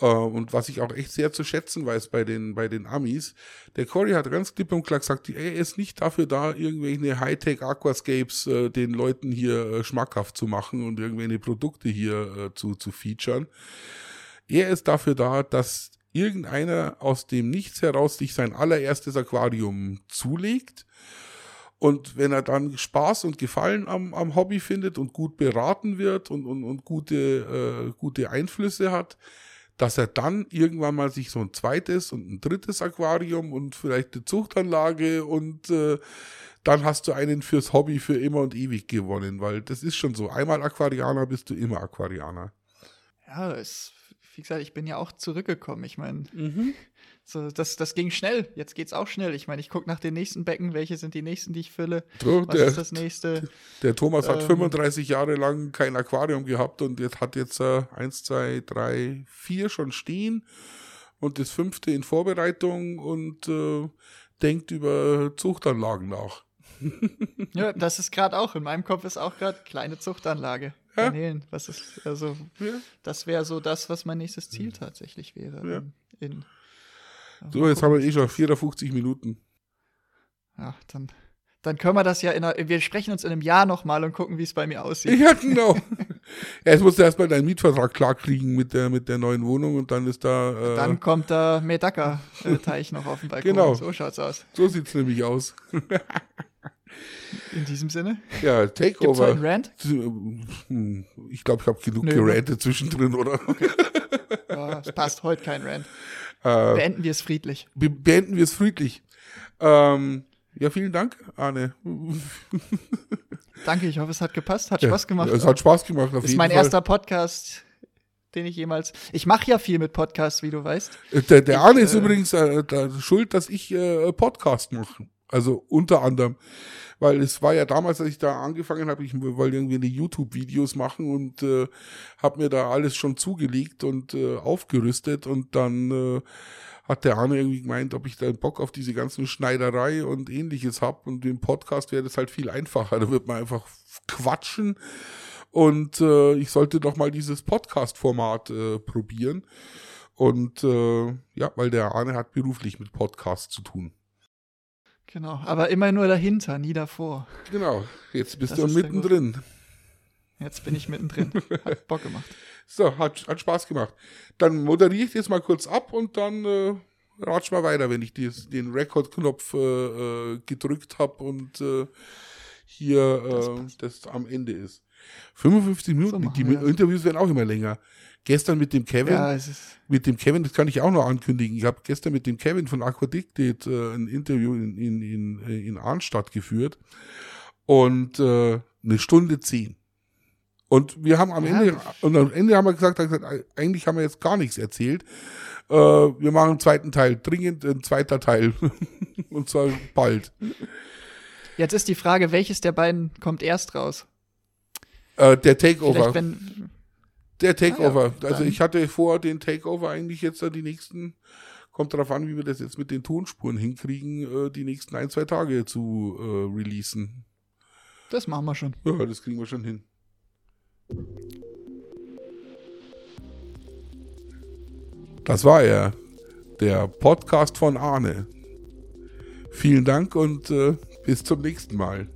Äh, und was ich auch echt sehr zu schätzen weiß bei den, bei den Amis. Der Corey hat ganz klipp und klar gesagt, er ist nicht dafür da, irgendwelche Hightech Aquascapes äh, den Leuten hier äh, schmackhaft zu machen und irgendwelche Produkte hier äh, zu, zu featuren. Er ist dafür da, dass irgendeiner aus dem Nichts heraus sich sein allererstes Aquarium zulegt und wenn er dann Spaß und Gefallen am, am Hobby findet und gut beraten wird und, und, und gute, äh, gute Einflüsse hat, dass er dann irgendwann mal sich so ein zweites und ein drittes Aquarium und vielleicht eine Zuchtanlage und äh, dann hast du einen fürs Hobby für immer und ewig gewonnen, weil das ist schon so. Einmal Aquarianer bist du immer Aquarianer. Ja, das wie gesagt, ich bin ja auch zurückgekommen. Ich meine, mhm. So, das, das ging schnell. Jetzt geht's auch schnell. Ich meine, ich gucke nach den nächsten Becken. Welche sind die nächsten, die ich fülle? So, Was der, ist das nächste? Der Thomas ähm, hat 35 Jahre lang kein Aquarium gehabt und jetzt hat jetzt äh, eins, zwei, drei, vier schon stehen und das fünfte in Vorbereitung und äh, denkt über Zuchtanlagen nach. (laughs) ja, das ist gerade auch, in meinem Kopf ist auch gerade kleine Zuchtanlage. Kanälen. Was ist, also, ja. das wäre so das, was mein nächstes Ziel tatsächlich wäre. Ja. In, so, jetzt haben wir eh schon 54 Minuten. Ja, dann, dann können wir das ja in einer, wir sprechen uns in einem Jahr nochmal und gucken, wie es bei mir aussieht. Ja, genau. (laughs) ja, jetzt musst du erstmal deinen Mietvertrag klarkriegen mit der, mit der neuen Wohnung und dann ist da. Äh, dann kommt der Medaka-Teich noch auf dem Balkon. Genau. So schaut's aus. So sieht's nämlich aus. In diesem Sinne. Ja, Gibt's Takeover. einen Rant? Hm, Ich glaube, ich habe genug Nö. gerantet zwischendrin, oder? (laughs) Ja, es passt heute kein Rant. Äh, Beenden wir es friedlich. be beenden wir es friedlich. Ähm, ja, vielen Dank, Arne. Danke, ich hoffe, es hat gepasst. Hat Ja, Spaß gemacht. Es hat Spaß gemacht, auf ist mein Fall. erster Podcast, den ich jemals. Ich mache ja viel mit Podcasts, wie du weißt. Äh, Der, der Ich, Arne ist äh, übrigens äh, schuld, dass ich äh, Podcast mache. Also unter anderem. Weil es war ja damals, als ich da angefangen habe, ich wollte irgendwie YouTube-Videos machen und äh, habe mir da alles schon zugelegt und äh, aufgerüstet und dann äh, hat der Arne irgendwie gemeint, ob ich da Bock auf diese ganzen Schneiderei und ähnliches hab und im Podcast wäre das halt viel einfacher. Da wird man einfach quatschen und äh, ich sollte doch mal dieses Podcast-Format äh, probieren. Und äh, ja, weil der Arne hat beruflich mit Podcasts zu tun. Genau. Aber immer nur dahinter, nie davor. Genau, jetzt bist Das du mittendrin. Jetzt bin ich mittendrin. (laughs) Hat Bock gemacht. So, hat, hat Spaß gemacht. Dann moderiere ich jetzt mal kurz ab und dann äh, ratsch mal weiter, wenn ich dies, den Rekordknopf äh, äh, gedrückt habe und äh, hier Das äh, das am Ende ist. 55 Minuten, machen die wir. Interviews werden auch immer länger. Gestern mit dem Kevin, Ja, es ist. mit dem Kevin, das kann ich auch noch ankündigen. Ich habe gestern mit dem Kevin von Aquadicted äh, ein Interview in, in, in, äh, in Arnstadt geführt und äh, eine Stunde zehn. Und wir haben am Ja. Ende, und am Ende haben wir gesagt, eigentlich haben wir jetzt gar nichts erzählt. Äh, wir machen einen zweiten Teil, dringend ein zweiter Teil. (laughs) und zwar bald. Jetzt ist die Frage, welches der beiden kommt erst raus? Äh, der Takeover. Vielleicht, wenn. Der Takeover. Ah ja, also ich hatte vor, den Takeover eigentlich jetzt die nächsten, kommt darauf an, wie wir das jetzt mit den Tonspuren hinkriegen, äh, die nächsten ein, zwei Tage zu äh, releasen. Das machen wir schon. Ja, das kriegen wir schon hin. Das war er, der Podcast von Arne. Vielen Dank und äh, bis zum nächsten Mal.